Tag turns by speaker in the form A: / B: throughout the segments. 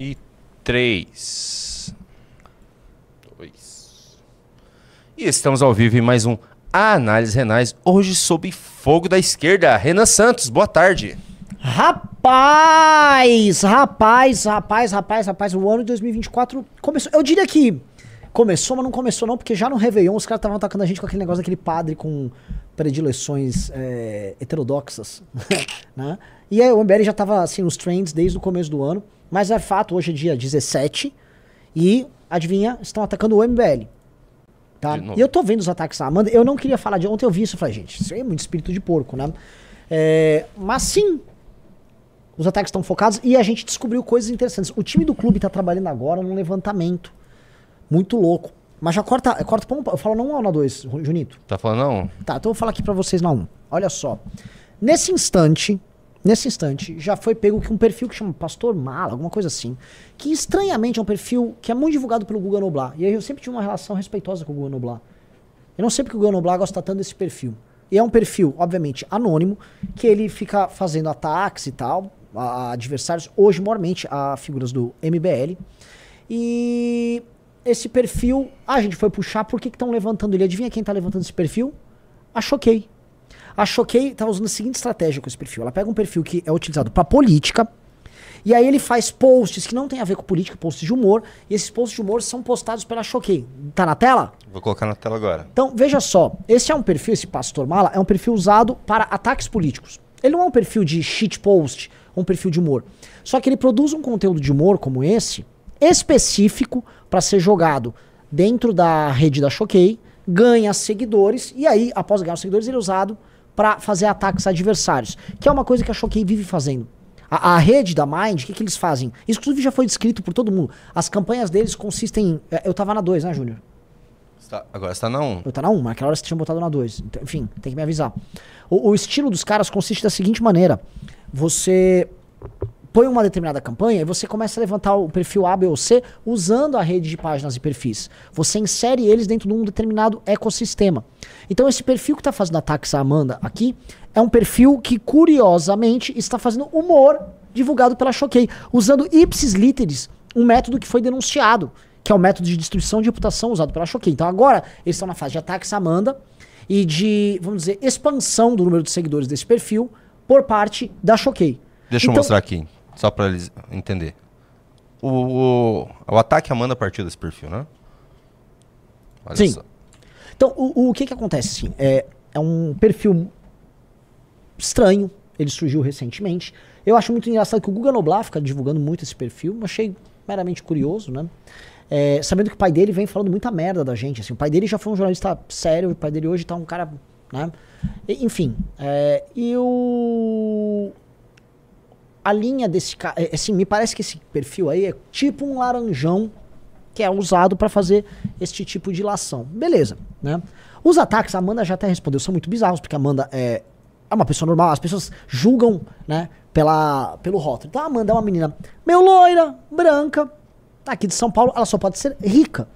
A: E três. Dois. E estamos ao vivo em mais um Análise Renais, hoje sob fogo da esquerda. Renan Santos, boa tarde.
B: Rapaz, rapaz, rapaz, rapaz, rapaz, o ano de 2024 começou. Eu diria que começou, mas não começou não, porque já no Réveillon os caras estavam atacando a gente com aquele negócio daquele padre com predileções é, heterodoxas, né? E aí o MBL já tava assim nos trends desde o começo do ano, mas é fato, hoje é dia 17 e adivinha, estão atacando o MBL. Tá? E eu tô vendo os ataques à Amanda. Eu não queria falar de ontem, eu vi isso e falei, gente, isso aí é muito espírito de porco, né? É, mas sim, os ataques estão focados e a gente descobriu coisas interessantes. O time do clube tá trabalhando agora num levantamento muito louco. Mas já corta, corta pra um, eu falo na 1 ou na 2, Junito?
A: Tá falando não?
B: Tá, então eu vou falar aqui pra vocês na 1. Olha só. Nesse instante, nesse instante, já foi pego que um perfil que chama Pastor Mala, alguma coisa assim, que estranhamente é um perfil que é muito divulgado pelo Guga Noblar. E aí eu sempre tive uma relação respeitosa com o Guga Noblar. Eu não sei porque o Guga Noblar gosta tanto desse perfil. E é um perfil, obviamente, anônimo, que ele fica fazendo ataques e tal, a, adversários, hoje, mormente, a figuras do MBL. E esse perfil, a gente foi puxar, por que estão levantando ele? Adivinha quem tá levantando esse perfil? A Choquei. A Choquei tá usando a seguinte estratégia com esse perfil. Ela pega um perfil que é utilizado para política, e aí ele faz posts que não tem a ver com política, posts de humor, e esses posts de humor são postados pela Choquei. Tá na tela?
A: Vou colocar na tela agora.
B: Então, veja só, esse é um perfil, esse Pastor Mala, é um perfil usado para ataques políticos. Ele não é um perfil de shitpost, um perfil de humor. Só que ele produz um conteúdo de humor como esse, específico para ser jogado dentro da rede da Choquei, ganha seguidores, e aí, após ganhar os seguidores, ele é usado para fazer ataques a adversários, que é uma coisa que a Choquei vive fazendo. A, a rede da Mind, o que, que eles fazem? Isso, inclusive, já foi descrito por todo mundo. As campanhas deles consistem em. é, Eu tava na 2, né, Júnior?
A: Está- agora está na 1.
B: Eu tá na 1, mas naquela hora você tinha botado na 2. Então, enfim, tem que me avisar. O, o estilo dos caras consiste da seguinte maneira: você põe uma determinada campanha e você começa a levantar o perfil A, B ou C usando a rede de páginas e perfis. Você insere eles dentro de um determinado ecossistema. Então, esse perfil que está fazendo ataques à Amanda aqui é um perfil que, curiosamente, está fazendo humor divulgado pela Choquei, usando ipsis literis, um método que foi denunciado, que é o método de destruição de reputação usado pela Choquei. Então, agora, eles estão na fase de ataques à Amanda e de, vamos dizer, expansão do número de seguidores desse perfil por parte da Choquei.
A: Deixa eu
B: Então-
A: mostrar aqui, só para eles entender. O, o, o ataque Amanda partiu desse perfil, né? Olha
B: Sim.
A: só.
B: Então, o, o que que acontece, assim, é, é um perfil estranho, ele surgiu recentemente. Eu acho muito engraçado que o Guga Noblar fica divulgando muito esse perfil, achei meramente curioso, né? É, sabendo que o pai dele vem falando muita merda da gente, assim, o pai dele já foi um jornalista sério, o pai dele hoje tá um cara, né? E- enfim, é, e o... A linha desse cara, assim, me parece que esse perfil aí é tipo um laranjão que é usado para fazer este tipo de lação. Beleza, né? Os ataques, a Amanda já até respondeu, são muito bizarros, porque a Amanda é, é uma pessoa normal, as pessoas julgam, né, pela, pelo rótulo. Então a Amanda é uma menina meio loira, branca, aqui de São Paulo, ela só pode ser rica.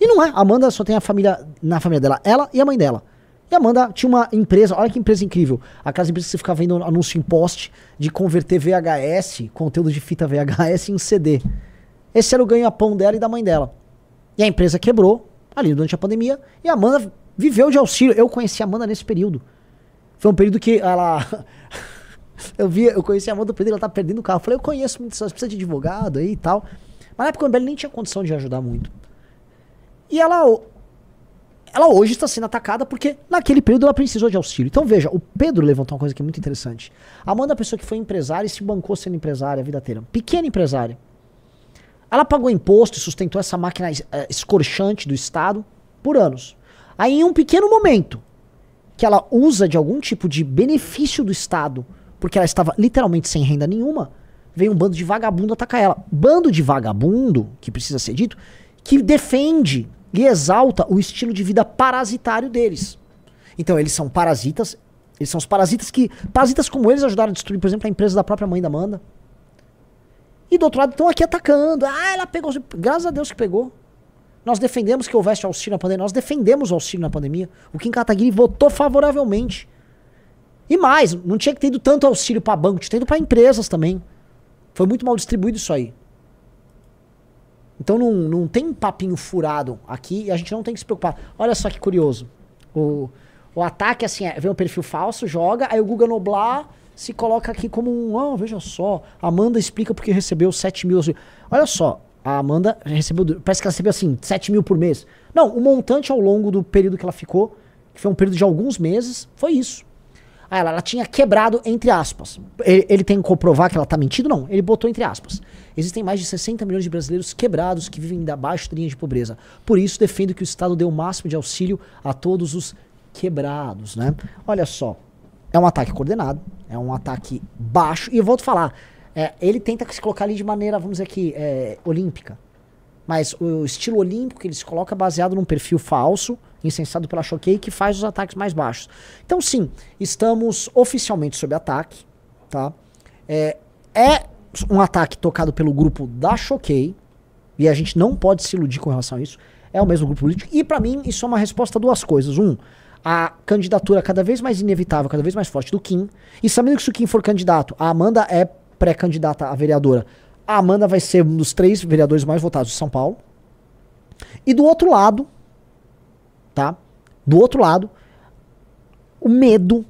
B: E não é, a Amanda só tem a família, na família dela, ela e a mãe dela. E a Amanda tinha uma empresa, olha que empresa incrível. Aquelas empresas que você fica vendo anúncio em post de converter VHS, conteúdo de fita VHS em CD. Esse era o ganha-pão dela e da mãe dela. E a empresa quebrou ali durante a pandemia e a Amanda viveu de auxílio. Eu conheci a Amanda nesse período. Foi um período que ela. eu vi, eu conheci a Amanda que ela tá perdendo o carro. Eu falei, eu conheço muito, você precisa de advogado aí e tal. Mas na época o MBL nem tinha condição de ajudar muito. E ela. Ela hoje está sendo atacada porque naquele período ela precisou de auxílio. Então veja, o Pedro levantou uma coisa que é muito interessante. A Amanda é uma pessoa que foi empresária e se bancou sendo empresária a vida inteira. Pequena empresária. Ela pagou imposto e sustentou essa máquina eh, escorchante do Estado por anos. Aí, em um pequeno momento, que ela usa de algum tipo de benefício do Estado, porque ela estava literalmente sem renda nenhuma, veio um bando de vagabundo atacar ela. Bando de vagabundo, que precisa ser dito, que defende e exalta o estilo de vida parasitário deles. Então, eles são parasitas, eles são os parasitas que. Parasitas como eles ajudaram a destruir, por exemplo, a empresa da própria mãe da Amanda. E do outro lado estão aqui atacando. Ah, ela pegou. Graças a Deus que pegou. Nós defendemos que houvesse auxílio na pandemia. Nós defendemos o auxílio na pandemia. O Kim Kataguiri votou favoravelmente. E mais, não tinha que ter ido tanto auxílio para banco, tinha que ter ido para empresas também. Foi muito mal distribuído isso aí. Então não, não tem papinho furado aqui e a gente não tem que se preocupar. Olha só que curioso. O, o ataque, assim, é, vem um perfil falso, joga, aí o Guga Noblar se coloca aqui como um. Oh, veja só. Amanda explica porque recebeu 7 mil. Olha só, a Amanda recebeu. Parece que ela recebeu assim, 7 mil por mês. Não, o montante ao longo do período que ela ficou, que foi um período de alguns meses, foi isso. Ah, ela, ela tinha quebrado entre aspas. Ele, ele tem que comprovar que ela tá mentindo? Não, ele botou entre aspas. Existem mais de 60 milhões de brasileiros quebrados que vivem da linha de pobreza. Por isso, defendo que o Estado dê o máximo de auxílio a todos os quebrados, né? Olha só, é um ataque coordenado, é um ataque baixo, e eu volto a falar, é, ele tenta se colocar ali de maneira, vamos dizer aqui, é, olímpica. Mas o estilo olímpico que ele se coloca é baseado num perfil falso, incensado pela Choquei, que faz os ataques mais baixos. Então, sim, estamos oficialmente sob ataque, tá? É, é um ataque tocado pelo grupo da Choquei, e a gente não pode se iludir com relação a isso. É o mesmo grupo político. E para mim, isso é uma resposta a duas coisas. Um, a candidatura cada vez mais inevitável, cada vez mais forte do Kim. E sabendo que se o Kim for candidato, a Amanda é pré-candidata a vereadora. A Amanda vai ser um dos três vereadores mais votados de São Paulo. E do outro lado, tá? Do outro lado, o medo,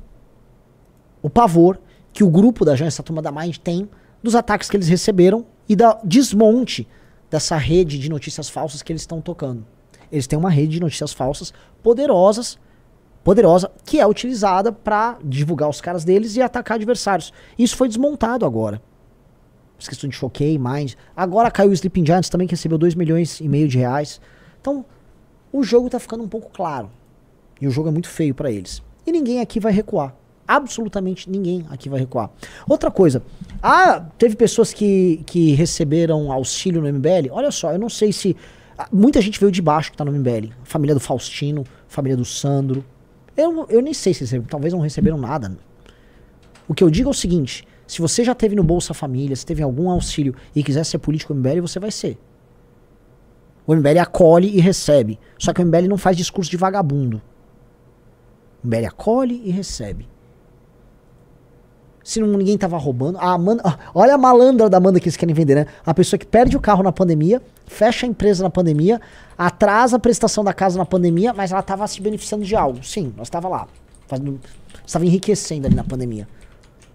B: o pavor que o grupo da Janja, essa turma da Mind, tem dos ataques que eles receberam e da desmonte dessa rede de notícias falsas que eles estão tocando. Eles têm uma rede de notícias falsas poderosas, poderosa, que é utilizada para divulgar os caras deles e atacar adversários. Isso foi desmontado agora. Essa questão de choquei, mind. Agora caiu o Sleeping Giants também, que recebeu 2 milhões e meio de reais. Então, o jogo tá ficando um pouco claro. E o jogo é muito feio para eles. E ninguém aqui vai recuar. Absolutamente ninguém aqui vai recuar. Outra coisa. Ah, teve pessoas que, que receberam auxílio no MBL. Olha só, eu não sei se. Ah, muita gente veio de baixo que tá no MBL. Família do Faustino, família do Sandro. Eu, eu nem sei se receberam. Talvez não receberam nada. O que eu digo é o seguinte: se você já teve no Bolsa Família, se teve algum auxílio e quiser ser político MBL, você vai ser. O MBL acolhe e recebe. Só que o MBL não faz discurso de vagabundo. O MBL acolhe e recebe se não, ninguém tava roubando. A Amanda, olha a malandra da Amanda que eles querem vender, né? A pessoa que perde o carro na pandemia, fecha a empresa na pandemia, atrasa a prestação da casa na pandemia, mas ela tava se beneficiando de algo. Sim, nós estava lá. Fazendo, estava enriquecendo ali na pandemia.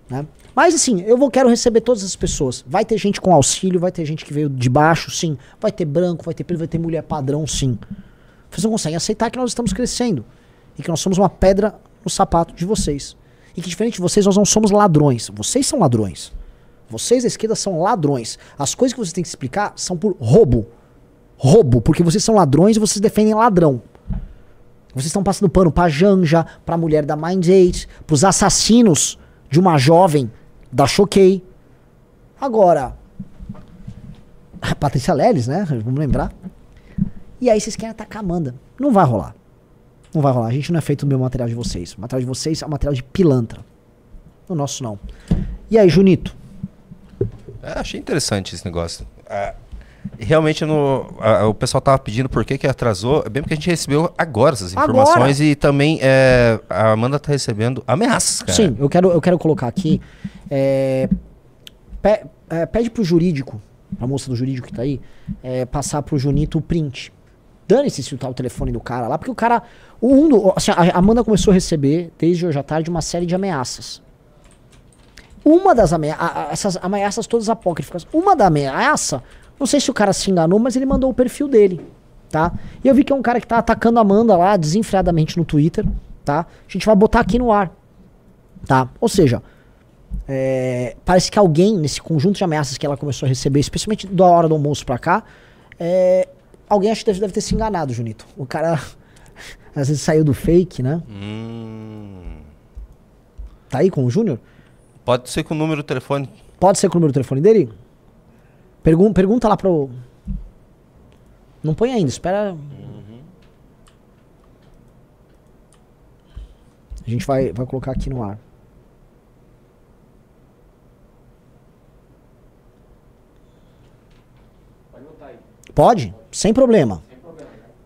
B: Né? Mas assim, eu vou quero receber todas as pessoas. Vai ter gente com auxílio, vai ter gente que veio de baixo, sim. Vai ter branco, vai ter preto, vai ter mulher padrão, sim. Vocês não conseguem aceitar que nós estamos crescendo. E que nós somos uma pedra no sapato de vocês. E que diferente de vocês, nós não somos ladrões. Vocês são ladrões. Vocês da esquerda são ladrões. As coisas que vocês têm que explicar são por roubo. Roubo, porque vocês são ladrões e vocês defendem ladrão. Vocês estão passando pano pra Janja, pra mulher da Mind 8, pros assassinos de uma jovem da Choquei. Agora, a Patrícia Leles, né? Vamos lembrar. E aí vocês querem atacar a Amanda. Não vai rolar. Não vai rolar. A gente não é feito do mesmo material de vocês. O material de vocês é um material de pilantra. O nosso não. E aí, Junito?
A: É, achei interessante esse negócio. É, realmente no, o pessoal tava pedindo por que, que atrasou. É bem porque a gente recebeu agora essas informações agora. e também é, a Amanda tá recebendo ameaças, cara.
B: Sim, eu quero, eu quero colocar aqui. É, pe, é, pede pro jurídico, a moça do jurídico que tá aí, é, passar pro Junito o print. Dane-se se tá o telefone do cara lá, porque o cara. O mundo, assim, a Amanda começou a receber, desde hoje à tarde, uma série de ameaças. Uma das ameaças, essas ameaças todas apócrifas, uma da ameaça, não sei se o cara se enganou, mas ele mandou o perfil dele, tá? E eu vi que é um cara que tá atacando a Amanda lá, desenfreadamente no Twitter, tá? A gente vai botar aqui no ar, tá? Ou seja, é, parece que alguém, nesse conjunto de ameaças que ela começou a receber, especialmente da hora do almoço pra cá, é, alguém acho que deve, deve ter se enganado, Junito. O cara às vezes saiu do fake, né? Hum. Tá aí com o Júnior?
A: Pode ser com o número do telefone.
B: Pode ser com o número do telefone dele? Pergun pergunta lá pro. Não põe ainda, espera. Uhum. A gente vai, vai colocar aqui no ar. Pode botar aí. Pode? Sem problema.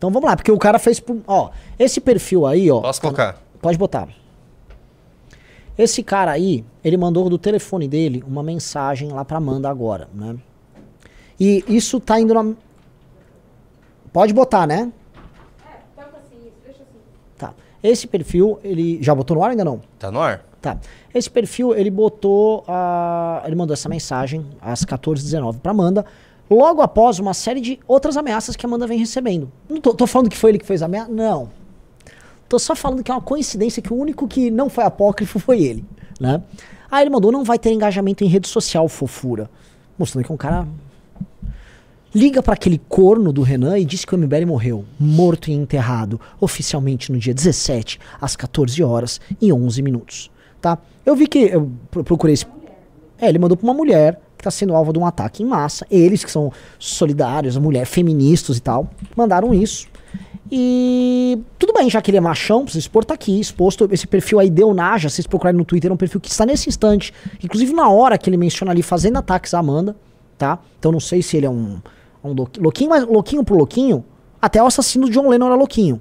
B: Então vamos lá, porque o cara fez. Ó, esse perfil aí, ó.
A: Posso colocar?
B: Pode botar. Esse cara aí, ele mandou do telefone dele uma mensagem lá pra Amanda agora, né? E isso tá indo na. Pode botar, né? É, toca assim, deixa assim. Tá. Esse perfil, ele já botou no ar ainda não?
A: Tá no ar?
B: Tá. Esse perfil, ele botou a. Ele mandou essa mensagem às 14h19 pra Amanda, logo após uma série de outras ameaças que a Amanda vem recebendo. Não tô, tô falando que foi ele que fez a ameaça. Não. Tô só falando que é uma coincidência que o único que não foi apócrifo foi ele, né? Aí ele mandou, não vai ter engajamento em rede social, fofura. Mostrando que é um cara liga para aquele corno do Renan e diz que o MBL morreu, morto e enterrado, oficialmente no dia 17, às 14 horas e 11 minutos, tá? Eu vi que eu procurei esse É, ele mandou para uma mulher que está sendo alvo de um ataque em massa. Eles que são solidários, mulher feministas e tal, mandaram isso. E tudo bem, já que ele é machão, precisa expor, tá aqui, exposto. Esse perfil aí deu Naja, vocês procurarem no Twitter, é um perfil que está nesse instante. Inclusive na hora que ele menciona ali fazendo ataques à Amanda, tá? Então não sei se ele é um um louquinho, mas louquinho pro louquinho, até o assassino do John Lennon era louquinho.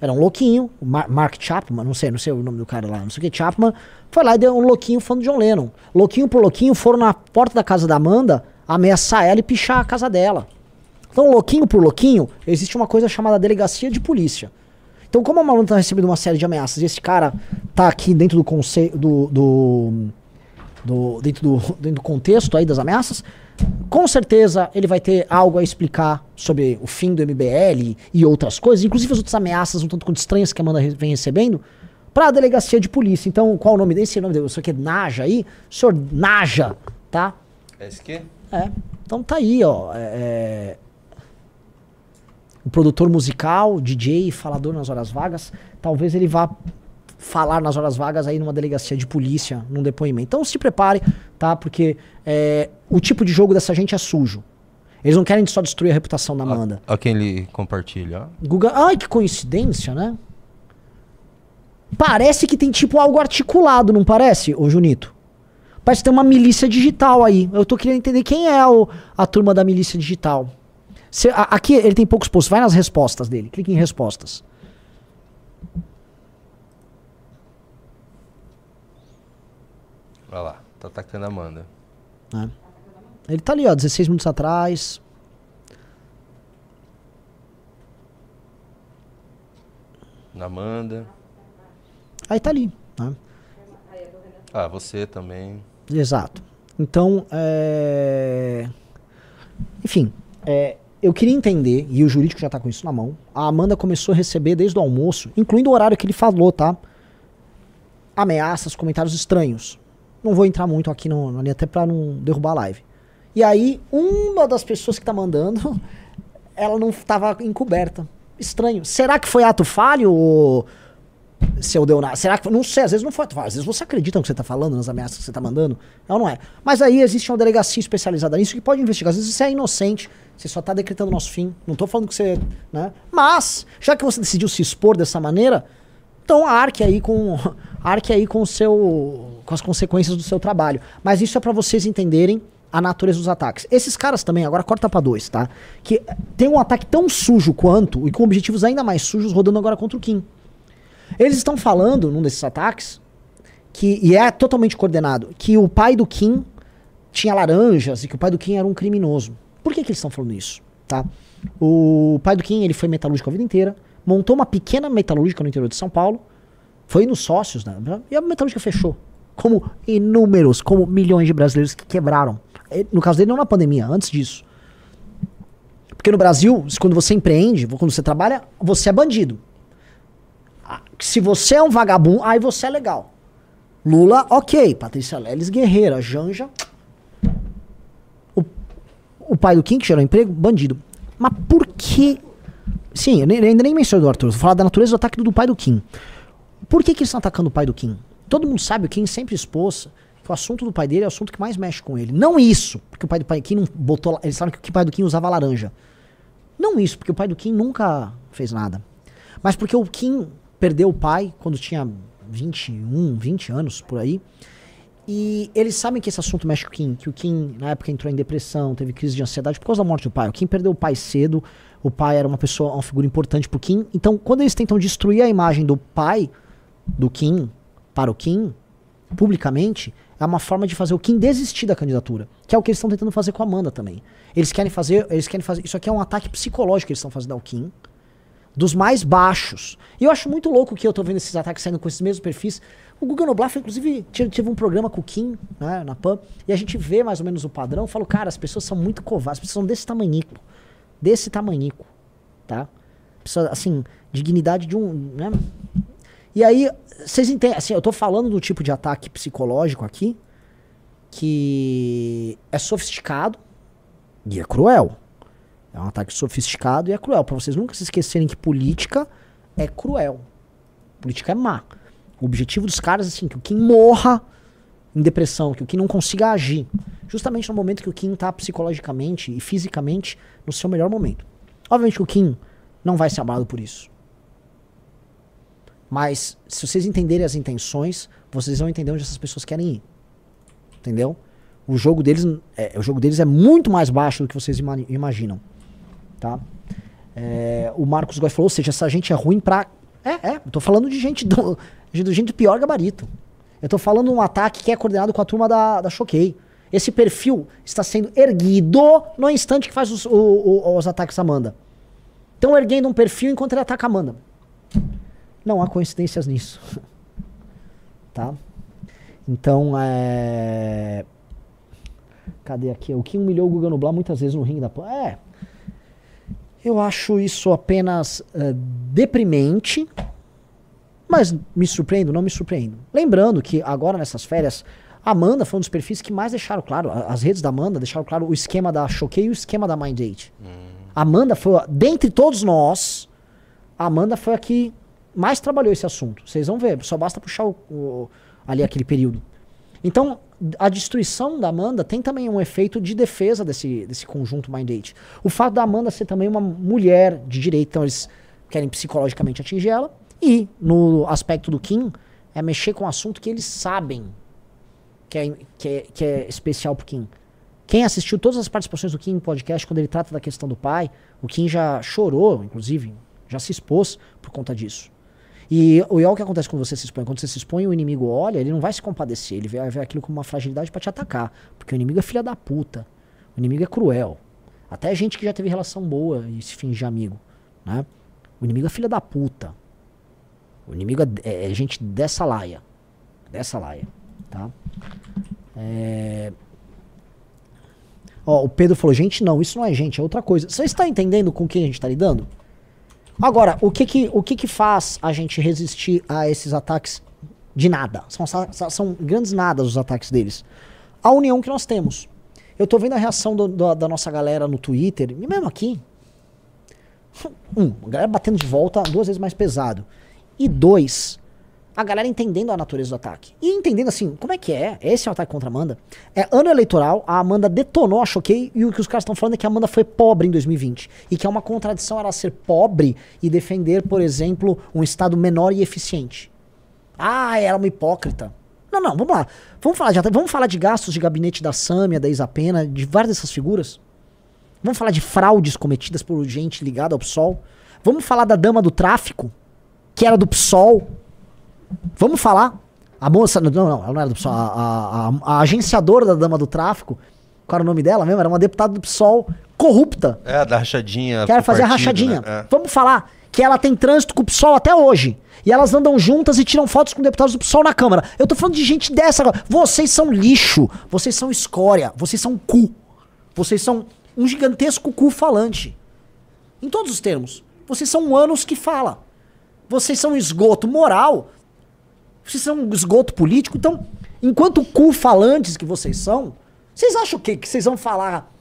B: Era um louquinho, Mark Chapman, não sei, não sei o nome do cara lá, não sei o que, Chapman, foi lá e deu um louquinho fã do John Lennon. Louquinho por louquinho foram na porta da casa da Amanda ameaçar ela e pichar a casa dela. Então, louquinho por louquinho, existe uma coisa chamada delegacia de polícia. Então, como a Amanda tá recebendo uma série de ameaças e esse cara tá aqui dentro do conceito do, do, do, dentro do dentro do contexto aí das ameaças, com certeza ele vai ter algo a explicar sobre o fim do MBL e outras coisas, inclusive as outras ameaças um tanto quanto estranhas que a Amanda vem recebendo, para a delegacia de polícia. Então, qual o nome desse? O nome dele, o senhor que é Naja aí? O senhor Naja, tá?
A: É esse aqui?
B: É. Então tá aí, ó. É, é... O produtor musical, DJ, falador nas horas vagas. Talvez ele vá falar nas horas vagas aí numa delegacia de polícia, num depoimento. Então se prepare, tá? Porque é, o tipo de jogo dessa gente é sujo. Eles não querem só destruir a reputação da Amanda.
A: A, a quem ele compartilha.
B: Guga, ai, que coincidência, né? Parece que tem tipo algo articulado, não parece, ô Junito? Parece que tem uma milícia digital aí. Eu tô querendo entender quem é o, a turma da milícia digital. Cê, a, aqui ele tem poucos posts. Vai nas respostas dele. Clique em respostas.
A: Olha lá, tá atacando a Amanda.
B: É. Ele tá ali, ó, 16 minutos atrás.
A: Na Amanda.
B: Aí tá ali. Né?
A: Ah, você também.
B: Exato. Então, é... enfim, é, eu queria entender, e o jurídico já tá com isso na mão, a Amanda começou a receber desde o almoço, incluindo o horário que ele falou, tá? Ameaças, comentários estranhos. Não vou entrar muito aqui no, no até pra não derrubar a live. E aí, uma das pessoas que tá mandando, ela não tava encoberta. Estranho. Será que foi ato falho ou seu nada? Será que. Não sei, às vezes não foi ato falho. Às vezes você acredita no que você tá falando, nas ameaças que você tá mandando. Não, não é. Mas aí existe uma delegacia especializada nisso que pode investigar. Às vezes você é inocente, você só tá decretando nosso fim. Não tô falando que você. Né? Mas, já que você decidiu se expor dessa maneira, então arque aí com. Arque aí com seu com as consequências do seu trabalho. Mas isso é para vocês entenderem a natureza dos ataques. Esses caras também, agora corta para dois, tá? Que tem um ataque tão sujo quanto e com objetivos ainda mais sujos rodando agora contra o Kim. Eles estão falando num desses ataques que e é totalmente coordenado que o pai do Kim tinha laranjas e que o pai do Kim era um criminoso. Por que, que eles estão falando isso, tá? O pai do Kim ele foi metalúrgico a vida inteira, montou uma pequena metalúrgica no interior de São Paulo, foi nos sócios, né? E a metalúrgica fechou como inúmeros, como milhões de brasileiros que quebraram. No caso dele, não na pandemia, antes disso. Porque no Brasil, quando você empreende, quando você trabalha, você é bandido. Ah, se você é um vagabundo, aí você é legal. Lula, ok. Patrícia Leles, guerreira. Janja. O, o pai do Kim, que gerou emprego, bandido. Mas por que. Sim, eu ainda nem mencionei do Arthur. Vou falar da natureza do ataque do pai do Kim. Por que, que eles estão atacando o pai do Kim? Todo mundo sabe, o Kim sempre expôs que o assunto do pai dele é o assunto que mais mexe com ele. Não isso, porque o pai do pai Kim não botou. Eles sabem que o pai do Kim usava laranja. Não isso, porque o pai do Kim nunca fez nada. Mas porque o Kim perdeu o pai quando tinha 21, 20 anos por aí. E eles sabem que esse assunto mexe com o Kim, que o Kim na época entrou em depressão, teve crise de ansiedade por causa da morte do pai. O Kim perdeu o pai cedo, o pai era uma pessoa, uma figura importante pro Kim. Então, quando eles tentam destruir a imagem do pai do Kim para o Kim, publicamente, é uma forma de fazer o Kim desistir da candidatura. Que é o que eles estão tentando fazer com a Amanda também. Eles querem fazer. Eles querem fazer. Isso aqui é um ataque psicológico que eles estão fazendo ao Kim. Dos mais baixos. E eu acho muito louco que eu tô vendo esses ataques saindo com esses mesmos perfis. O Google Noblar, inclusive, tive um programa com o Kim, né, na PAN, e a gente vê mais ou menos o padrão. Falo, cara, as pessoas são muito covardes, as pessoas são desse tamanhico. Desse tamanhico. Tá? Pessoa, assim, dignidade de um. Né? E aí, vocês entendem, assim, eu tô falando do tipo de ataque psicológico aqui, que é sofisticado e é cruel. É um ataque sofisticado e é cruel. Para vocês nunca se esquecerem que política é cruel. Política é má. O objetivo dos caras é assim, que o Kim morra em depressão, que o Kim não consiga agir. Justamente no momento que o Kim tá psicologicamente e fisicamente no seu melhor momento. Obviamente que o Kim não vai ser amado por isso. Mas se vocês entenderem as intenções, vocês vão entender onde essas pessoas querem ir. Entendeu? O jogo deles é, o jogo deles é muito mais baixo do que vocês ima imaginam. Tá? É, o Marcos Góes falou, ou seja, essa gente é ruim pra. É, é, eu tô falando de gente do, de gente do pior gabarito. Eu tô falando um ataque que é coordenado com a turma da, da Choquei. Esse perfil está sendo erguido no instante que faz os, o, o, os ataques Amanda. Estão erguendo um perfil enquanto ele ataca a Amanda. Não há coincidências nisso. tá? Então, é. Cadê aqui? O que humilhou o Guga Nublar muitas vezes no ringue da. É. Eu acho isso apenas uh, deprimente, mas me surpreendo, não me surpreendo. Lembrando que agora nessas férias, a Amanda foi um dos perfis que mais deixaram claro, as redes da Amanda deixaram claro o esquema da Choquei e o esquema da Mind Date. Hum. Amanda foi, dentre todos nós, a Amanda foi a que mais trabalhou esse assunto. Vocês vão ver, só basta puxar o, o, ali aquele período. Então, a destruição da Amanda tem também um efeito de defesa desse, desse conjunto Mind Date. O fato da Amanda ser também uma mulher de direito, então eles querem psicologicamente atingir ela. E, no aspecto do Kim, é mexer com um assunto que eles sabem que é, que é, que é especial pro Kim. Quem assistiu todas as participações do Kim no podcast, quando ele trata da questão do pai, o Kim já chorou, inclusive, já se expôs por conta disso. E, e é o que acontece quando você se expõe. Quando você se expõe, o inimigo olha, ele não vai se compadecer, ele vai ver aquilo como uma fragilidade para te atacar. Porque o inimigo é filha da puta. O inimigo é cruel. Até gente que já teve relação boa e se finge amigo. Né? O inimigo é filha da puta. O inimigo é, é, é gente dessa laia. Dessa laia. Tá? É... Ó, o Pedro falou, gente, não, isso não é gente, é outra coisa. Você está entendendo com quem a gente está lidando? Agora, o que que, o que que faz a gente resistir a esses ataques de nada? São, são grandes nadas os ataques deles. A união que nós temos. Eu tô vendo a reação do, do, da nossa galera no Twitter, e mesmo aqui. Um, a galera batendo de volta duas vezes mais pesado. E dois, a galera entendendo a natureza do ataque. E entendendo assim, como é que é? Esse é o ataque contra a Amanda. É ano eleitoral, a Amanda detonou a Choquei e o que os caras estão falando é que a Amanda foi pobre em 2020. E que é uma contradição ela ser pobre e defender, por exemplo, um Estado menor e eficiente. Ah, era uma hipócrita. Não, não, vamos lá. Vamos falar de, vamos falar de gastos de gabinete da Sâmia, da Isapena, de várias dessas figuras. Vamos falar de fraudes cometidas por gente ligada ao PSOL. Vamos falar da dama do tráfico, que era do PSOL Vamos falar? A moça. Não, não, ela não era do PSOL. A, a, a, a agenciadora da Dama do Tráfico. Qual era o nome dela mesmo? Era uma deputada do PSOL corrupta.
A: É, da rachadinha.
B: Quer fazer partido, a rachadinha. Né? É. Vamos falar que ela tem trânsito com o PSOL até hoje. E elas andam juntas e tiram fotos com deputados do PSOL na Câmara. Eu tô falando de gente dessa agora. Vocês são lixo. Vocês são escória. Vocês são cu. Vocês são um gigantesco cu falante. Em todos os termos. Vocês são anos que fala. Vocês são esgoto moral vocês são um esgoto político. Então, enquanto cu falantes que vocês são, vocês acham o quê? Que vocês vão falar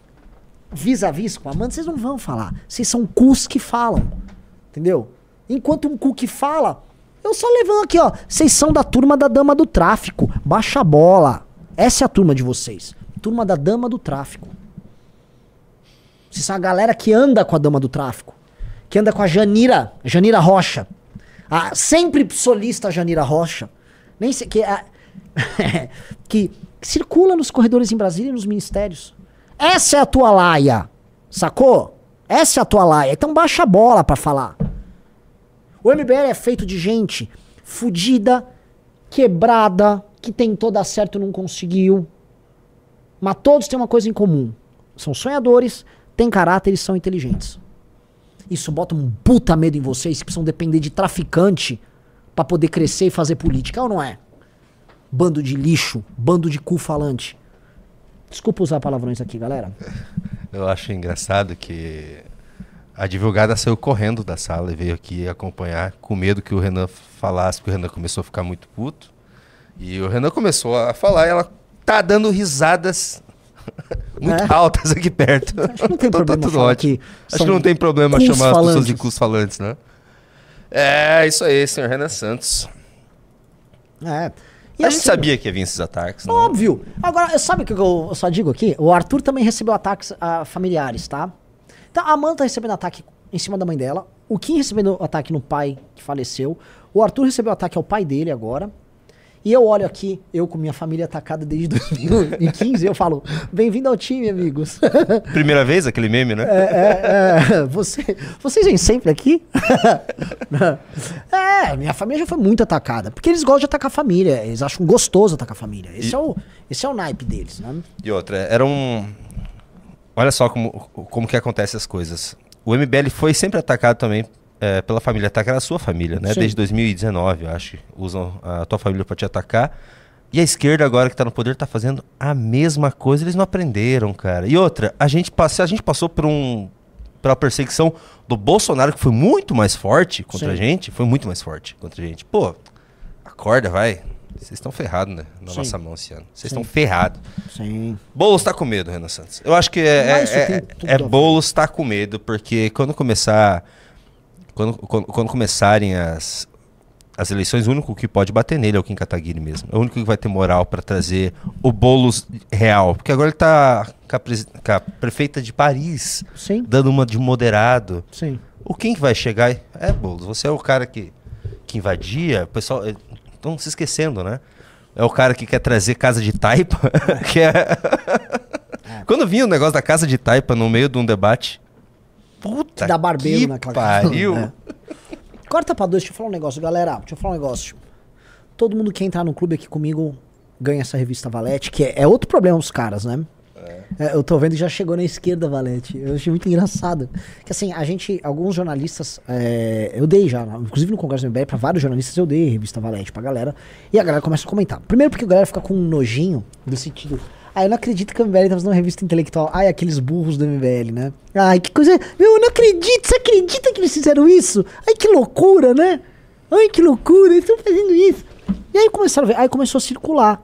B: vis-a-vis -vis com a Amanda? Vocês não vão falar. Vocês são cus que falam. Entendeu? Enquanto um cu que fala, eu só levando aqui, ó. Vocês são da turma da dama do tráfico. Baixa a bola. Essa é a turma de vocês. Turma da dama do tráfico. Vocês são a galera que anda com a dama do tráfico. Que anda com a Janira, Janira Rocha. A sempre solista Janira Rocha. Nem sei, que, a, que circula nos corredores em Brasília e nos ministérios. Essa é a tua laia. Sacou? Essa é a tua laia. Então baixa a bola para falar. O MBL é feito de gente fudida, quebrada, que tentou dar certo e não conseguiu. Mas todos têm uma coisa em comum. São sonhadores, têm caráter e são inteligentes. Isso bota um puta medo em vocês que precisam depender de traficante para poder crescer e fazer política, ou não é? Bando de lixo, bando de cu falante. Desculpa usar palavrões aqui, galera.
A: Eu acho engraçado que a advogada saiu correndo da sala e veio aqui acompanhar, com medo que o Renan falasse, porque o Renan começou a ficar muito puto. E o Renan começou a falar e ela tá dando risadas muito é. altas aqui perto.
B: Acho que não tem tá, problema tá tudo ótimo.
A: Acho que não tem problema chamar falantes. as pessoas de cus falantes, né? É, isso aí, senhor Renan Santos.
B: É.
A: E a assim, gente sabia que ia vir esses ataques.
B: Né? Óbvio. Agora, sabe o que eu só digo aqui? O Arthur também recebeu ataques uh, familiares, tá? Então, a Amanda tá recebendo ataque em cima da mãe dela. O Kim recebendo ataque no pai que faleceu. O Arthur recebeu ataque ao pai dele agora. E eu olho aqui, eu com minha família atacada desde 2015, eu falo, bem-vindo ao time, amigos.
A: Primeira vez aquele meme, né?
B: É, é, é, você, vocês vêm sempre aqui? é, minha família já foi muito atacada, porque eles gostam de atacar a família, eles acham gostoso atacar a família. Esse, e, é, o, esse é o naipe deles, né?
A: E outra, era um... Olha só como, como que acontece as coisas. O MBL foi sempre atacado também é, pela família atacar a sua família, né? Sim. Desde 2019, eu acho. Usam a tua família para te atacar. E a esquerda, agora que está no poder, está fazendo a mesma coisa. Eles não aprenderam, cara. E outra, a gente, a gente passou por um, pela perseguição do Bolsonaro, que foi muito mais forte contra Sim. a gente. Foi muito mais forte contra a gente. Pô, acorda, vai. Vocês estão ferrados, né? Na Sim. nossa mão esse ano. Vocês estão ferrados.
B: Sim.
A: Boulos tá com medo, Renan Santos. Eu acho que é, é, é, é Boulos tá com medo, porque quando começar quando, quando, quando, começarem as, as eleições, o único que pode bater nele é o Kim Kataguiri mesmo. É o único que vai ter moral para trazer o Boulos real. Porque agora ele está com a, com a prefeita de Paris,
B: Sim.
A: dando uma de moderado.
B: Sim.
A: O Kim que vai chegar e, é Boulos, você é o cara que, que invadia, o pessoal estão eh, se esquecendo, né? É o cara que quer trazer casa de taipa, que é... é. Quando vinha o negócio da casa de taipa no meio de um debate, Puta
B: da barbeiro
A: que
B: naquela
A: pariu.
B: É. Corta pra dois, deixa eu falar um negócio, galera. Deixa eu falar um negócio. Todo mundo que entrar no clube aqui comigo ganha essa revista Valete, que é, é outro problema os caras, né? É. É, eu tô vendo que já chegou na esquerda, Valete. Eu achei muito engraçado. Que assim, a gente, alguns jornalistas, é, eu dei já, inclusive no Congresso do MBL, pra vários jornalistas eu dei revista Valete pra galera. E a galera começa a comentar. Primeiro porque a galera fica com um nojinho, no sentido, ah, eu não acredito que o MBL tá fazendo uma revista intelectual. Ai, aqueles burros do MBL, né? Ai, que coisa. Meu, eu não acredito. Você acredita que eles fizeram isso? Ai, que loucura, né? Ai, que loucura. Eles estão fazendo isso. E aí começaram a ver. Aí começou a circular.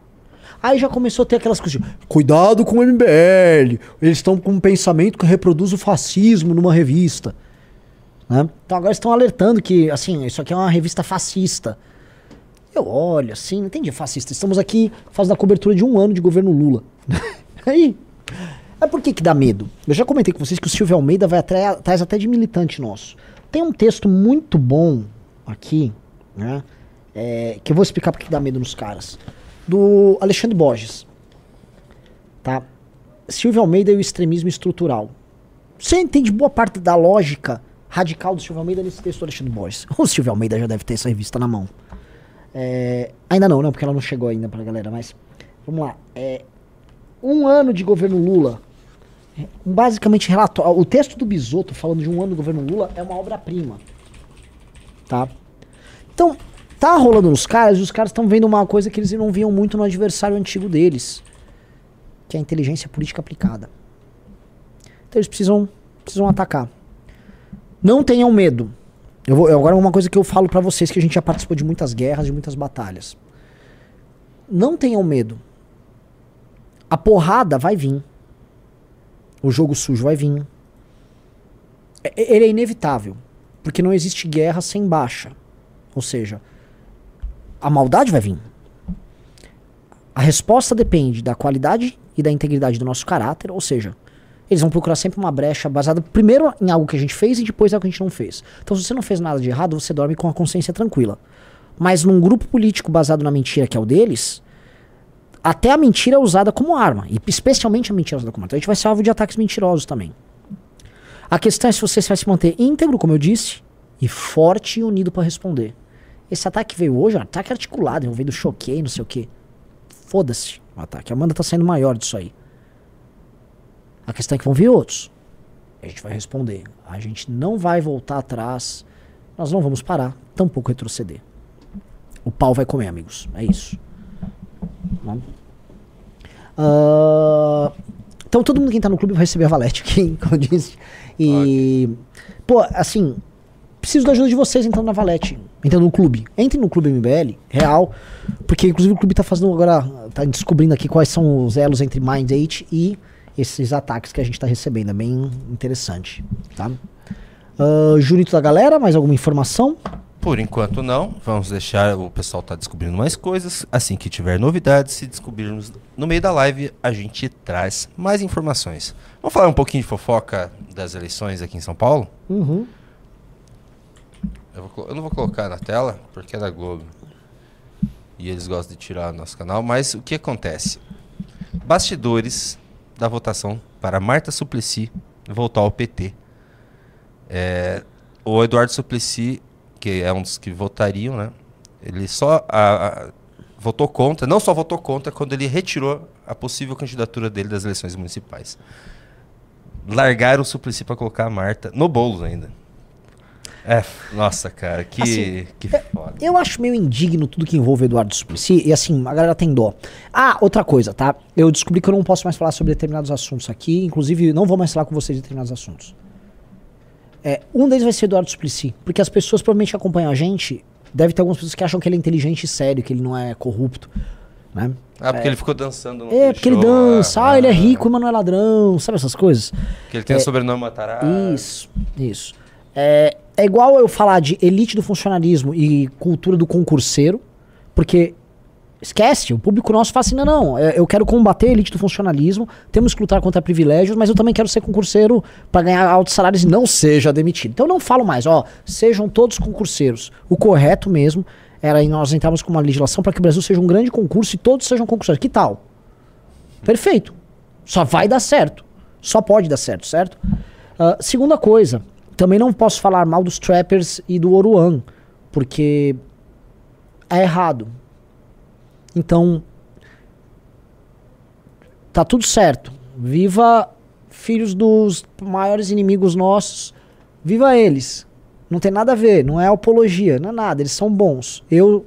B: Aí já começou a ter aquelas coisas. Cuidado com o MBL. Eles estão com um pensamento que reproduz o fascismo numa revista. Né? Então agora estão alertando que, assim, isso aqui é uma revista fascista. Eu olho assim, não entendi, fascista. Estamos aqui fazendo a cobertura de um ano de governo Lula. Aí. É por que, que dá medo? Eu já comentei com vocês que o Silvio Almeida vai atrás até de militante nosso. Tem um texto muito bom aqui, né? É, que eu vou explicar porque dá medo nos caras. Do Alexandre Borges. Tá? Silvio Almeida e o extremismo estrutural. Você entende boa parte da lógica radical do Silvio Almeida nesse texto do Alexandre Borges. O Silvio Almeida já deve ter essa revista na mão. É, ainda não, não, porque ela não chegou ainda pra galera, mas vamos lá. É, um ano de governo Lula. Basicamente, relatório. O texto do Bisoto falando de um ano do governo Lula é uma obra-prima. Tá? Então, tá rolando nos caras e os caras estão vendo uma coisa que eles não viam muito no adversário antigo deles. Que é a inteligência política aplicada. Então eles precisam, precisam atacar. Não tenham medo. Eu vou, agora uma coisa que eu falo para vocês que a gente já participou de muitas guerras, de muitas batalhas. Não tenham medo. A porrada vai vir. O jogo sujo vai vir. É, ele é inevitável. Porque não existe guerra sem baixa. Ou seja, a maldade vai vir. A resposta depende da qualidade e da integridade do nosso caráter, ou seja, eles vão procurar sempre uma brecha baseada primeiro em algo que a gente fez e depois em algo que a gente não fez. Então, se você não fez nada de errado, você dorme com a consciência tranquila. Mas num grupo político baseado na mentira, que é o deles, até a mentira é usada como arma. E especialmente a mentira usada como arma. Então a gente vai ser alvo de ataques mentirosos também. A questão é se você vai se manter íntegro, como eu disse, e forte e unido para responder. Esse ataque veio hoje, um ataque articulado, veio do choquei, não sei o quê. Foda-se o ataque. A Amanda tá saindo maior disso aí. A questão é que vão vir outros. A gente vai responder. A gente não vai voltar atrás. Nós não vamos parar, tampouco retroceder. O pau vai comer, amigos. É isso. Uh, então todo mundo que tá no clube vai receber a valete aqui, como eu disse. E. Okay. Pô, assim. Preciso da ajuda de vocês então na Valete. Entrando no clube. Entrem no clube MBL, real. Porque inclusive o clube tá fazendo agora. tá descobrindo aqui quais são os elos entre Mind 8 e esses ataques que a gente tá recebendo. É bem interessante. Tá? Uh, Junito da galera, mais alguma informação?
A: Por enquanto não. Vamos deixar o pessoal tá descobrindo mais coisas. Assim que tiver novidades, se descobrirmos no meio da live, a gente traz mais informações. Vamos falar um pouquinho de fofoca das eleições aqui em São Paulo?
B: Uhum.
A: Eu, vou, eu, não vou colocar na tela, porque é da Globo. E eles gostam de tirar o nosso canal. Mas o que acontece? Bastidores da votação para Marta Suplicy voltar ao PT. É, o Eduardo Suplicy que é um dos que votariam, né? Ele só a, a, votou contra, não só votou contra, quando ele retirou a possível candidatura dele das eleições municipais. Largaram o Suplicy para colocar a Marta no bolo ainda. É, nossa, cara, que, assim, que
B: é, foda. Eu acho meio indigno tudo que envolve Eduardo Suplicy, e assim, a galera tem dó. Ah, outra coisa, tá? Eu descobri que eu não posso mais falar sobre determinados assuntos aqui, inclusive não vou mais falar com vocês de determinados assuntos. É, um deles vai ser Eduardo Suplicy, porque as pessoas provavelmente que acompanham a gente, deve ter algumas pessoas que acham que ele é inteligente e sério, que ele não é corrupto, né?
A: Ah, porque é, ele ficou dançando
B: no É, porque show, ele dança, ah, ah, ele é rico, mas não é ladrão, sabe essas coisas?
A: Que ele tem
B: é,
A: o sobrenome Matará.
B: Isso, isso. É, é igual eu falar de elite do funcionalismo e cultura do concurseiro, porque Esquece, o público nosso fala assim: não, não, é, eu quero combater a elite do funcionalismo, temos que lutar contra privilégios, mas eu também quero ser concurseiro para ganhar altos salários e não seja demitido. Então eu não falo mais, ó, sejam todos concurseiros. O correto mesmo era nós entrarmos com uma legislação para que o Brasil seja um grande concurso e todos sejam concurseiros. Que tal? Perfeito. Só vai dar certo. Só pode dar certo, certo? Uh, segunda coisa, também não posso falar mal dos trappers e do Oruan, porque é errado. Então, tá tudo certo. Viva filhos dos maiores inimigos nossos. Viva eles. Não tem nada a ver, não é apologia, não é nada, eles são bons. Eu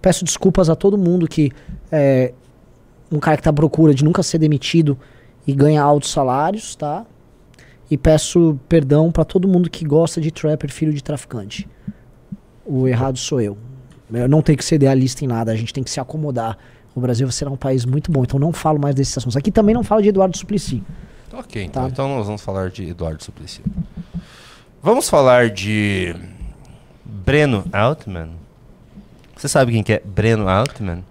B: peço desculpas a todo mundo que é um cara que tá à procura de nunca ser demitido e ganha altos salários, tá? E peço perdão para todo mundo que gosta de trapper, filho de traficante. O errado sou eu. Eu não tem que ser idealista em nada, a gente tem que se acomodar. O Brasil será um país muito bom, então não falo mais desses assuntos. Aqui também não falo de Eduardo Suplicy.
A: Ok, então, tá? então nós vamos falar de Eduardo Suplicy. Vamos falar de Breno Altman. Você sabe quem que é Breno Altman?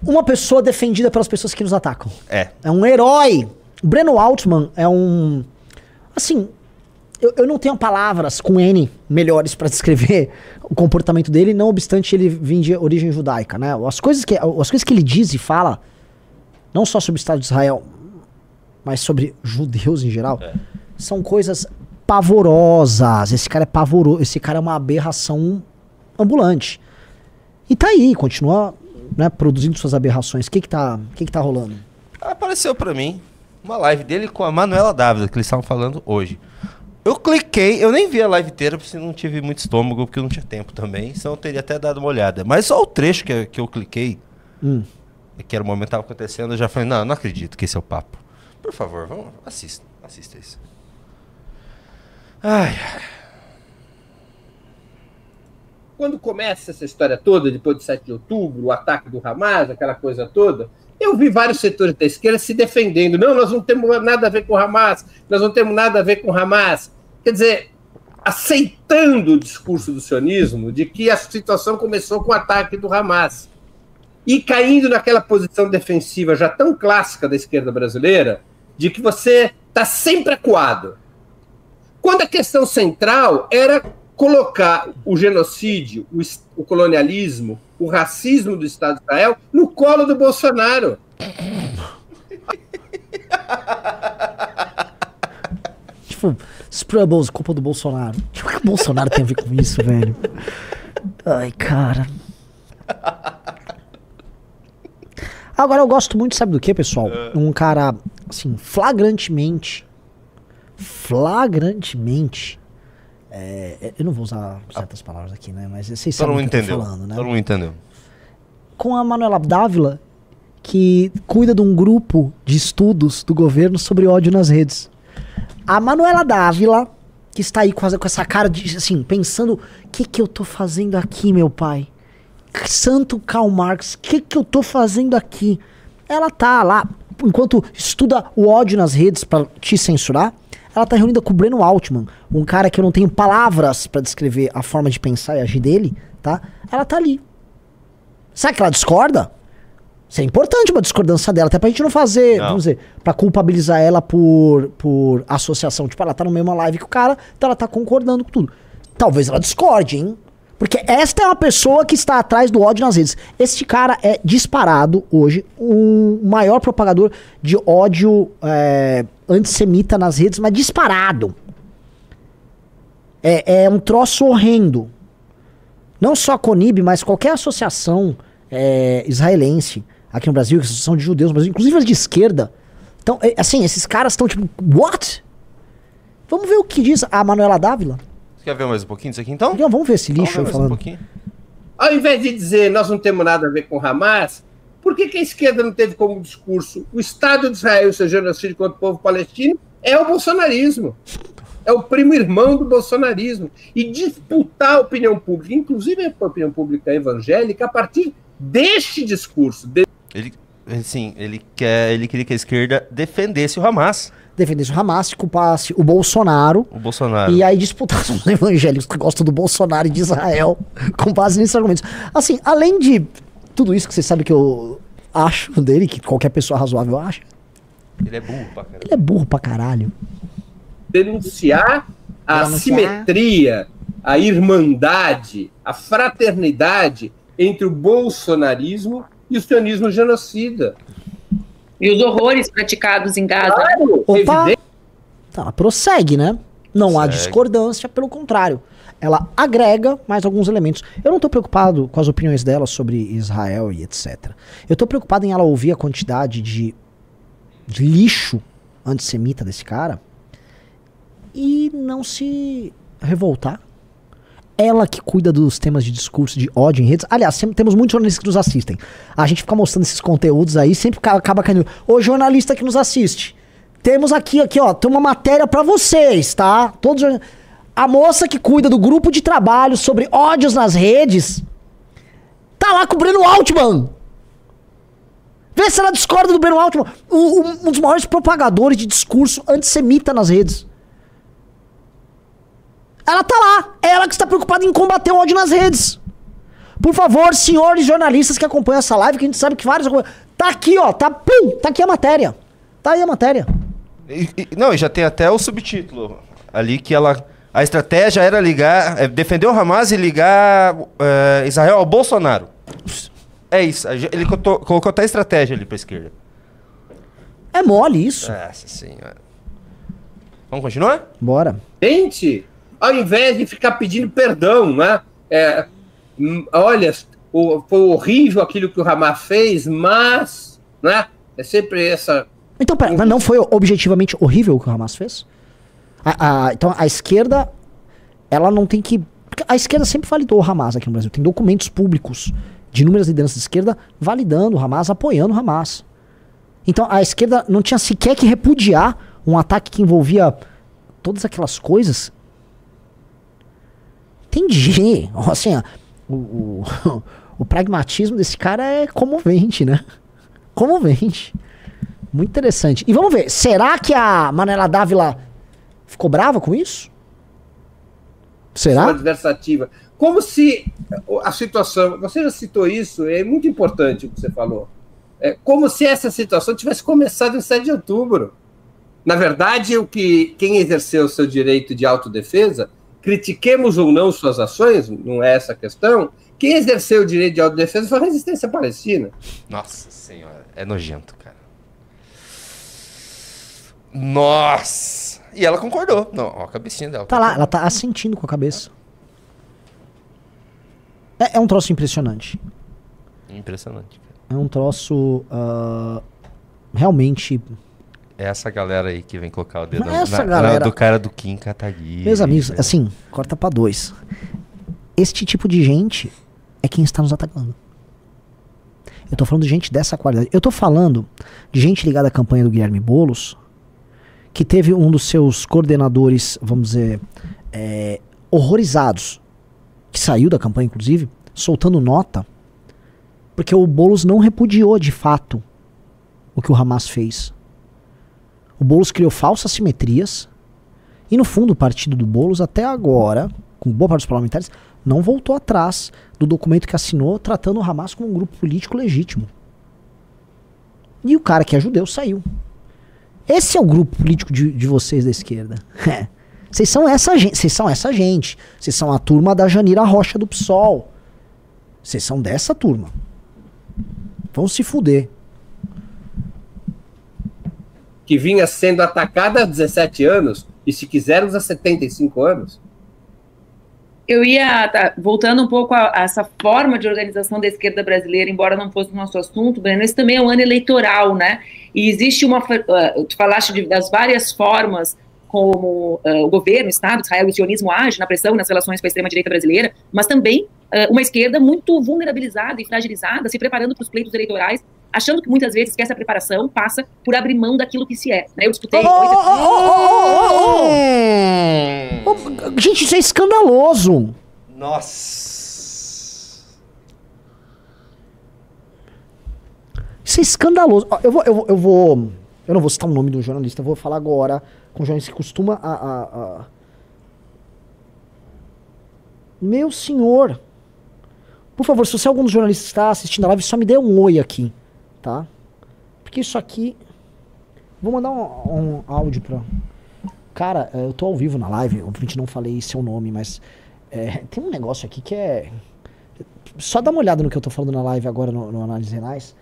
B: Uma pessoa defendida pelas pessoas que nos atacam.
A: É.
B: É um herói. Breno Altman é um. Assim, eu, eu não tenho palavras com N melhores para descrever o comportamento dele, não obstante ele vir de origem judaica, né? As coisas que, as coisas que ele diz e fala, não só sobre o Estado de Israel, mas sobre judeus em geral, é. são coisas pavorosas. Esse cara é pavoroso, esse cara é uma aberração ambulante. E tá aí, continua né, produzindo suas aberrações. O que que tá, que que tá rolando?
A: Apareceu para mim uma live dele com a Manuela Dávila, que eles estavam falando hoje. Eu cliquei, eu nem vi a live inteira, porque não tive muito estômago, porque eu não tinha tempo também, senão eu teria até dado uma olhada. Mas só o trecho que, que eu cliquei,
B: hum.
A: que era o momento que estava acontecendo, eu já falei, não, não acredito que esse é o papo. Por favor, vamos, assista, assista isso. Ai.
C: Quando começa essa história toda, depois do 7 de outubro, o ataque do Hamas, aquela coisa toda, eu vi vários setores da esquerda se defendendo. Não, nós não temos nada a ver com Hamas, nós não temos nada a ver com Hamas. Quer dizer, aceitando o discurso do sionismo de que a situação começou com o ataque do Hamas. E caindo naquela posição defensiva já tão clássica da esquerda brasileira, de que você está sempre acuado. Quando a questão central era colocar o genocídio, o colonialismo, o racismo do Estado de Israel no colo do Bolsonaro.
B: tipo, Sprubbles, culpa do Bolsonaro. O que o Bolsonaro tem a ver com isso, velho? Ai, cara. Agora eu gosto muito, sabe do que, pessoal? Um cara, assim, flagrantemente. Flagrantemente. É, eu não vou usar certas palavras aqui, né? Mas vocês sabem o que eu tô falando, né?
A: Todo mundo entendeu.
B: com a Manuela Dávila, que cuida de um grupo de estudos do governo sobre ódio nas redes. A Manuela Dávila, que está aí com, essa- cara de, assim, pensando, o que que eu tô fazendo aqui, meu pai? Santo Karl Marx, o que que eu tô fazendo aqui? Ela tá lá, enquanto estuda o ódio nas redes pra te censurar, ela tá reunida com o Breno Altman, um cara que eu não tenho palavras pra descrever a forma de pensar e agir dele, tá? Ela tá ali, Sabe que ela discorda? Isso é importante uma discordância dela, até pra gente não fazer,
A: Não.
B: vamos dizer, pra culpabilizar ela por, por associação. Tipo, ela tá no mesma live que o cara, então ela tá concordando com tudo. Talvez ela discorde, hein? Porque esta é uma pessoa que está atrás do ódio nas redes. Este cara é disparado hoje, o maior propagador de ódio é, antissemita nas redes, mas disparado. É, é um troço horrendo não só a Conib, mas qualquer associação é, israelense aqui no Brasil, que são de judeus Brasil, inclusive as de esquerda. Então, é, assim, esses caras estão tipo, what? Vamos ver o que diz a Manuela Dávila.
A: Quer ver mais um pouquinho disso aqui então?
B: Então, vamos ver esse
A: Vamos
B: lixo
A: um
B: falando.
A: pouquinho.
C: Ao invés de dizer nós não temos nada a ver com Hamas, por que, que a esquerda não teve como discurso o Estado de Israel, seu genocídio contra o povo palestino, é o bolsonarismo? É o primo irmão do bolsonarismo. E disputar a opinião pública, inclusive a opinião pública evangélica, a partir deste discurso. de-
A: Ele, assim, ele, quer, ele queria que a esquerda defendesse o Hamas,
B: Defendesse o Hamas, se culpasse o Bolsonaro.
A: o Bolsonaro.
B: E aí disputasse os evangélicos que gostam do Bolsonaro e de Israel com base nesses argumentos. Assim, além de tudo isso que você sabe que eu acho dele, que qualquer pessoa razoável acha,
A: Ele é burro pra caramba.
B: ele é burro pra caralho.
C: denunciar a
B: Denunciar.
C: simetria, a irmandade, a fraternidade entre o bolsonarismo e o sionismo genocida.
D: E os horrores praticados em Gaza.
C: Claro,
B: Opa! Tá, ela prossegue, né? Não há
A: Segue.
B: discordância, pelo contrário. Ela agrega mais alguns elementos. Eu não tô preocupado com as opiniões dela sobre Israel e etc. Eu tô preocupado em ela ouvir a quantidade de, de lixo antissemita desse cara e não se revoltar. Ela que cuida dos temas de discurso de ódio em redes. Aliás, sempre temos muitos jornalistas que nos assistem. A gente fica mostrando esses conteúdos aí, sempre ca- acaba caindo. Ô jornalista que nos assiste. Temos aqui, aqui, ó, tem uma matéria pra vocês, tá? Todos a moça que cuida do grupo de trabalho sobre ódios nas redes tá lá com o Breno Altman. Vê se ela discorda do Breno Altman, o- um dos maiores propagadores de discurso antissemita nas redes. Ela tá lá. É ela que está preocupada em combater o ódio nas redes. Por favor, senhores jornalistas que acompanham essa live, que a gente sabe que vários. Tá aqui, ó. Tá, pum, tá aqui a matéria. Tá aí a matéria.
A: E- e- não, e já tem até o subtítulo ali que ela. A estratégia era ligar, é, defender o Hamas e ligar é, Israel ao Bolsonaro. É isso. Ele cotou- colocou até a estratégia ali pra esquerda.
B: É mole isso.
A: Nossa senhora. Vamos continuar?
B: Bora.
C: Gente, ao invés de ficar pedindo perdão, né? É, hum, olha, o- foi horrível aquilo que o Hamas fez, mas, né? É sempre essa.
B: Então, pera, não foi objetivamente horrível o que o Hamas fez? A- a- então, a esquerda, ela não tem que. A esquerda sempre validou o Hamas aqui no Brasil. Tem documentos públicos de inúmeras lideranças de esquerda validando o Hamas, apoiando o Hamas. Então, a esquerda não tinha sequer que repudiar um ataque que envolvia todas aquelas coisas. Entendi. Assim, ó, o, o, o pragmatismo desse cara é comovente, né? Comovente. Muito interessante. E vamos ver, será que a Manela Dávila ficou brava com isso? Será?
C: adversativa. Como se a situação. Você já citou isso, é muito importante o que você falou. É como se essa situação tivesse começado em 7 de outubro. Na verdade, o que quem exerceu o seu direito de autodefesa, critiquemos ou não suas ações, não é essa a questão. Quem exerceu o direito de autodefesa foi a resistência palestina.
A: Nossa senhora, é nojento, cara. Nossa! E ela concordou. Não, ó, a cabecinha dela.
B: Tá lá, ela tá assentindo com a cabeça. É, é um troço impressionante.
A: Impressionante. cara.
B: É um troço uh, realmente.
A: É essa galera aí que vem colocar o dedo
B: Essa
A: na,
B: galera-
A: na- do cara do Kim Kataguiri.
B: Meus amigos, assim, corta pra dois. Este tipo de gente é quem está nos atacando. Eu tô falando de gente dessa qualidade. Eu tô falando de gente ligada à campanha do Guilherme Boulos, que teve um dos seus coordenadores, vamos dizer, é, horrorizados, que saiu da campanha, inclusive, soltando nota, porque o Boulos não repudiou de fato o que o Hamas fez. O Boulos criou falsas simetrias, e no fundo, o partido do Boulos, até agora, com boa parte dos parlamentares, não voltou atrás do documento que assinou tratando o Hamas como um grupo político legítimo. E o cara que é judeu saiu. Esse é o grupo político de, de vocês da esquerda. É. Vocês são essa gente. Vocês são essa gente. Vocês são a turma da Janira Rocha do PSOL. Vocês são dessa turma. Vão se fuder.
C: Que vinha sendo atacada há 17 anos, e se quisermos há 75 anos.
D: Eu ia, tá, voltando um pouco a, a essa forma de organização da esquerda brasileira, embora não fosse o nosso assunto, Breno, esse também é um ano eleitoral, né? E existe uma. Uh, tu falaste de, das várias formas como uh, o governo, o Estado, Israel e o sionismo age na pressão nas relações com a extrema-direita brasileira, mas também uh, uma esquerda muito vulnerabilizada e fragilizada, se preparando para os pleitos eleitorais, achando que muitas vezes que essa preparação passa por abrir mão daquilo que se é. Né? Eu disputei.
B: Oh, oh, oh, oh, oh. Gente, isso é escandaloso.
A: Nossa.
B: Isso é escandaloso. Eu vou, eu, vou, eu vou. Eu não vou citar o nome do jornalista, eu vou falar agora com o jornalista que costuma a, a, a... Meu senhor. Por favor, se você é algum dos jornalistas que está assistindo a live, só me dê um oi aqui, tá? Porque isso aqui. Vou mandar um, um áudio pra. Cara, eu tô ao vivo na live, obviamente não falei seu nome, mas é, tem um negócio aqui que é. Só dá uma olhada no que eu tô falando na live agora no, no Análise Renais.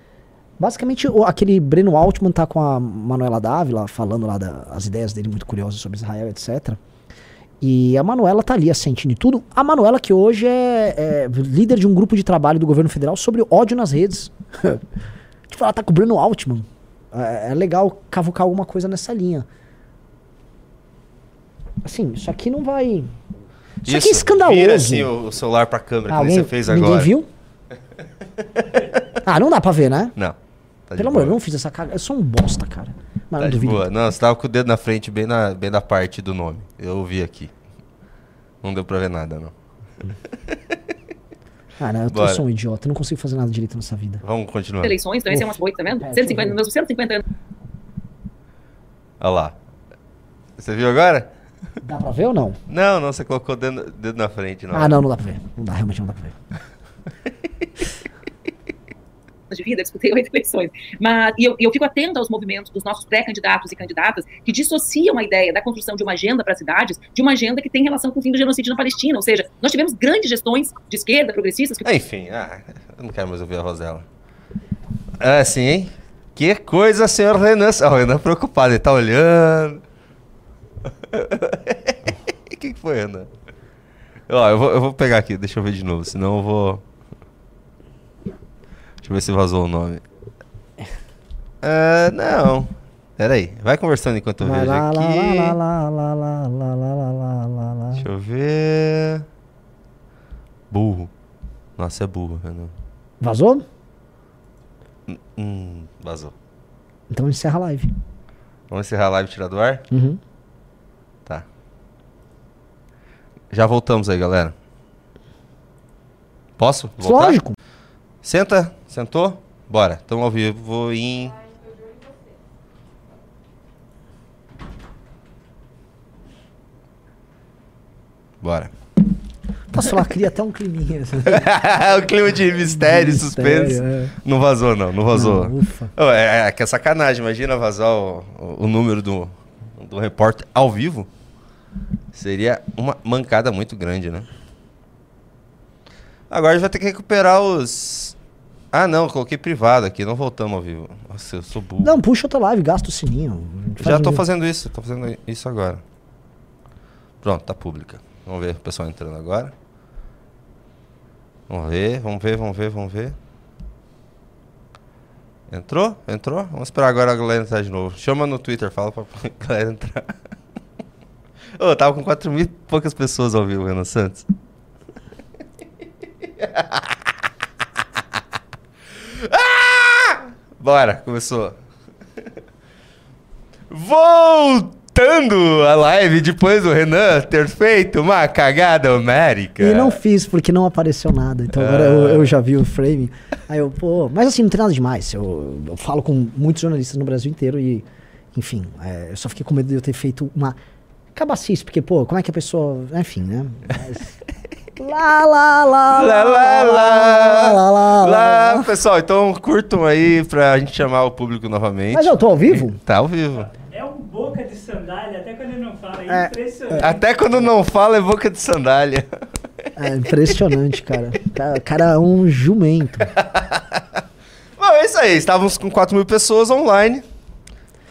B: Basicamente, o, aquele Breno Altman tá com a Manuela Dávila falando lá das ideias dele muito curiosas sobre Israel, etc. E a Manuela tá ali assentindo tudo. A Manuela que hoje é, é líder de um grupo de trabalho do governo federal sobre ódio nas redes. tipo, ela tá com o Breno Altman. É, é legal cavucar alguma coisa nessa linha. Assim, isso aqui não vai... Isso, aqui é escandaloso.
A: Vira assim o, celular pra câmera,
B: Ah,
A: que
B: alguém-
A: você fez
B: Ninguém
A: agora.
B: viu? ah, não dá pra ver, né?
A: Não. Tá
B: Pelo amor, eu não fiz essa cagada. Eu sou um bosta, cara. Mas
A: Tá
B: não duvido.
A: boa. Não, você tava com o dedo na frente, bem na, bem na parte do nome. Eu vi aqui. Não deu pra ver nada, não.
B: Ah, não, eu,
A: Bora.
B: sou um idiota. Não consigo fazer nada direito nessa vida.
A: Vamos continuar.
D: eleições, então esse é umas oito, tá vendo?
B: É,
D: 150,
B: deixa eu
D: meus 150 anos.
A: Olha lá. Você viu agora?
B: Dá pra ver ou não?
A: Não, não, você colocou o dedo, dedo na frente. Não.
B: Ah, não, não dá pra ver. Não dá, realmente não dá pra ver.
D: de vida, disputei oito eleições. Mas, e eu, eu fico atenta aos movimentos dos nossos pré-candidatos e candidatas que dissociam a ideia da construção de uma agenda para as cidades de uma agenda que tem relação com o fim do genocídio na Palestina. Ou seja, nós tivemos grandes gestões de esquerda, progressistas, que
A: Enfim, ah, eu não quero mais ouvir a Rosela. Ah, sim, hein? Que coisa, senhor Renan. Ah, o Renan preocupado, ele tá olhando. O que, que foi, Renan? Ó, eu vou, eu vou pegar aqui, deixa eu ver de novo, senão eu vou. Deixa eu ver se vazou o nome. Ah, não. Pera aí, vai conversando enquanto eu vejo aqui. Deixa eu ver. Burro. Nossa, é burro, Renan.
B: Vazou?
A: Hum, vazou.
B: Então encerra a live.
A: Vamos encerrar a live e tirar do ar?
B: Uhum.
A: Tá. Já voltamos aí, galera. Posso? Voltar?
B: Lógico.
A: Senta, sentou? Bora. Estamos ao vivo em. Bora.
B: Posso falar, cria até um climinha.
A: o clima de mistério,
B: De
A: suspense.
B: mistério, é.
A: Não vazou, não. Não vazou.
B: Não, ufa.
A: É, é que é sacanagem. Imagina vazar o, o- o número do, do repórter ao vivo. Seria uma mancada muito grande, né? Agora a gente vai ter que recuperar os. Ah, não, coloquei privado aqui, não voltamos ao vivo. Nossa, eu sou burro.
B: Não, puxa outra live, gasta o sininho.
A: Já tô fazendo isso, tô fazendo isso agora. Pronto, tá pública. Vamos ver o pessoal entrando agora. Vamos ver, vamos ver, vamos ver, vamos ver. Entrou? Entrou? Vamos esperar agora a galera entrar de novo. Chama no Twitter, fala pra galera entrar. Ô, tava com 4 mil e poucas pessoas ao vivo, Renan Santos. ah! Bora, começou. Voltando a live depois do Renan ter feito uma cagada homérica.
B: E não fiz, porque não apareceu nada. Então agora eu, eu já vi o frame. Aí eu, pô. Mas assim, não tem nada demais. Eu, eu falo com muitos jornalistas no Brasil inteiro e, enfim, é, eu só fiquei com medo de eu ter feito uma cabacice, porque, pô, como é que a pessoa. Enfim, né? Mas, Lá, lá, lá,
A: Lá, lá, lá,
B: lá, lá, lá,
A: lá. Pessoal, então curtam aí pra gente chamar o público novamente.
B: Mas eu tô ao vivo?
A: Tá ao vivo.
E: É um boca de sandália, até quando ele não fala.
B: É,
E: É impressionante.
A: Até quando não fala é boca de sandália.
B: É impressionante, cara. Cara, cara é um jumento.
A: Bom, é isso aí. Estávamos com 4 mil pessoas online.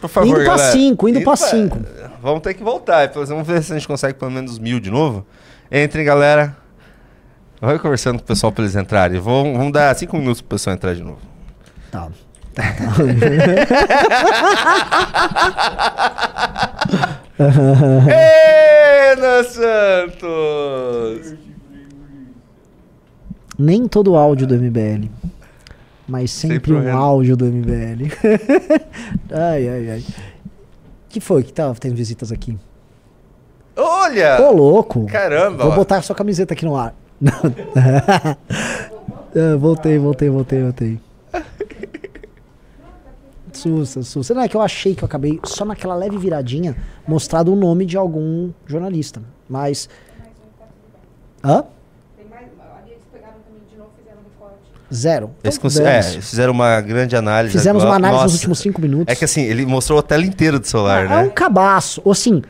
A: Por favor,
B: Indo pra
A: galera.
B: cinco, indo pra cinco.
A: Vamos ter que voltar. Vamos ver se a gente consegue pelo menos mil de novo. Entrem, galera. Vai conversando com o pessoal pra eles entrarem. Vamos, vamos dar 5 minutos pro pessoal entrar de novo.
B: Tá.
A: Renan Santos!
B: Nem todo áudio do MBL. Mas sempre,
A: Sempre o
B: um áudio do MBL. ai, ai, ai. que foi que tava tendo visitas aqui?
A: Olha!
B: Ô, louco.
A: Caramba!
B: Vou
A: ó.
B: botar a sua camiseta aqui no ar. Não. Ah, voltei, voltei, voltei, voltei. Sussa, sussa. Não, é que eu achei que eu acabei, só naquela leve viradinha, mostrado o nome de algum jornalista. Mas. Hã?
F: Tem mais, ali eles pegaram também de novo, fizeram um recorte.
B: Zero.
A: Eles
B: Então,
A: é, fizeram uma grande análise.
B: Fizemos uma
A: agora.
B: análise nos
A: Nossa.
B: últimos cinco minutos.
A: É que assim, ele mostrou a tela inteira do celular,
B: é um
A: né?
B: cabaço. Ou assim,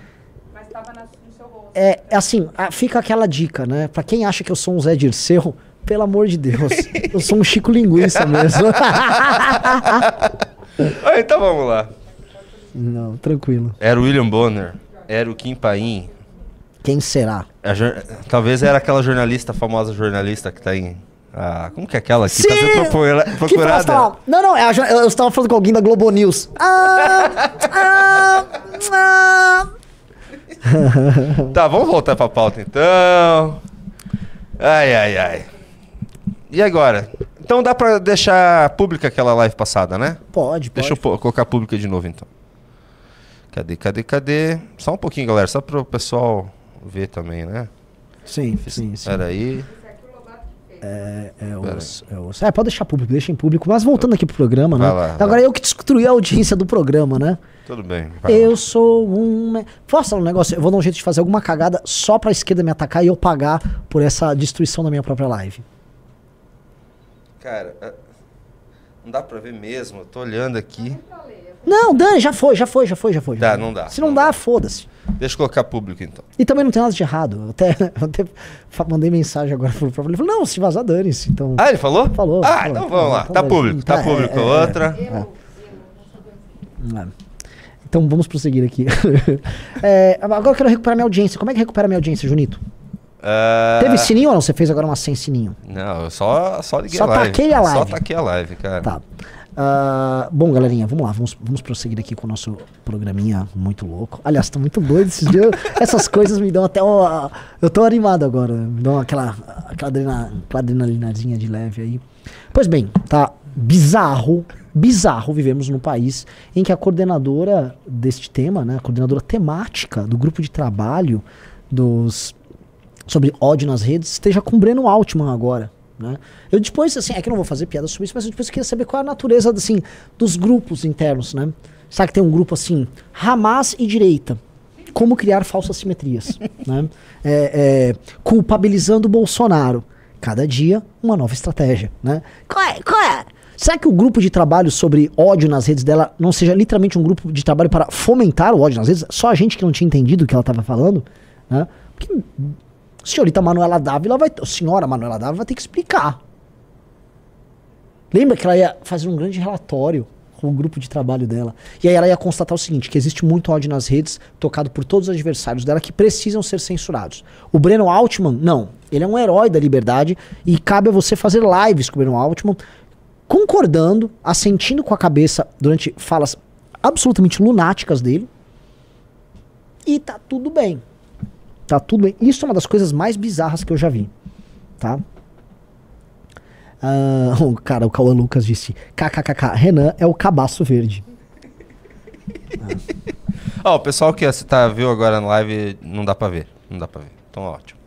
F: Mas tava na- no seu rosto.
B: É é assim, fica aquela dica, né? Pra quem acha que eu sou um Zé Dirceu, pelo amor de Deus, eu sou um Chico Linguiça mesmo.
A: Então vamos lá.
B: Não, tranquilo.
A: Era o William Bonner, era o Kim Paim.
B: Quem será?
A: jor- Talvez era aquela jornalista, famosa jornalista que tá em. Ah, como que é aquela que
B: Sim!
A: tá sendo procura-
B: Que fala,
A: procurada?
B: tá lá. Não, não, é jo- eu estava falando com alguém da Globo News. Ah, ah, ah.
A: Tá, vamos voltar pra pauta então. Ai, ai, ai. E agora? Então dá pra deixar pública aquela live passada, né?
B: Pode, pode.
A: Deixa eu colocar pública de novo então. Cadê, cadê, cadê? Só um pouquinho, galera, só pro pessoal ver também, né?
B: Sim, sim, sim.
A: Espera aí.
B: É, é, osso, é, osso. É, pode deixar público, deixa em público. Mas voltando aqui pro programa, né?
A: Vai lá,
B: Agora
A: lá.
B: eu que destruí a audiência do programa, né?
A: Tudo bem. vai lá.
B: Eu sou um. Posso falar um negócio? Eu vou dar um jeito de fazer alguma cagada só pra esquerda me atacar e eu pagar por essa destruição da minha própria live.
A: Cara, é, não dá pra ver mesmo. Eu tô olhando aqui.
B: Não, Dani, já foi, já foi, já foi, já foi. já
A: Tá,
B: foi.
A: não dá,
B: Se não,
A: não
B: dá, foda-se.
A: Deixa eu colocar público então.
B: E também não tem nada de errado. Eu até, eu até mandei mensagem agora pro próprio. Ele falou: não, se vazar, dane-se. Então.
A: Ah, ele falou?
B: Falou,
A: Ah,
B: falou,
A: então
B: falou,
A: vamos lá.
B: então
A: Tá público, tá
B: Tá, é,
A: público.
B: é, é.
A: Outra.
B: É. Então vamos prosseguir aqui. É, agora eu quero recuperar minha audiência. Como é que recupera minha audiência, Junito?
A: Ah,
B: Teve sininho ou não? Você fez agora uma sem sininho?
A: Não, eu só, só liguei
B: Só
A: a live.
B: taquei a live.
A: Só taquei a live, cara.
B: Tá. Ah, bom, galerinha, vamos lá, vamos, vamos prosseguir aqui com o nosso programinha muito louco. Aliás, tá muito doido esses dias. Essas coisas me dão até. eu tô animado agora. Me dão aquela, aquela, adrena, aquela adrenalinazinha de leve aí. Pois bem, tá bizarro, bizarro vivemos num país em que a coordenadora deste tema, né, a coordenadora temática do grupo de trabalho dos sobre ódio nas redes esteja com o Breno Altman agora. Né? Eu depois, assim, é que eu não vou fazer piada sobre isso, mas eu depois queria saber qual é a natureza assim, dos grupos internos. Né? Sabe que tem um grupo assim, Hamas e direita. Como criar falsas simetrias. né? É, é, culpabilizando o Bolsonaro. Cada dia, uma nova estratégia. Né? Qual é? Qual é? Será que o grupo de trabalho sobre ódio nas redes dela não seja literalmente um grupo de trabalho para fomentar o ódio nas redes? Só a gente que não tinha entendido o que ela estava falando? Né? Porque senhorita Manuela Dávila vai. A senhora Manuela Dávila vai ter que explicar. Lembra que ela ia fazer um grande relatório com o grupo de trabalho dela. E aí ela ia constatar o seguinte: que existe muito ódio nas redes, tocado por todos os adversários dela, que precisam ser censurados. O Breno Altman, não. Ele é um herói da liberdade e cabe a você fazer lives com o Breno Altman concordando, assentindo com a cabeça durante falas absolutamente lunáticas dele. E tá tudo bem. Tá tudo bem. Isso é uma das coisas mais bizarras que eu já vi. Tá? Ah, o cara, o Cauã Lucas disse: KKKK, Renan é o cabaço verde.
A: Ó, o pessoal que você tá, viu agora na live, não dá pra ver. Não dá pra ver. Então, ótimo.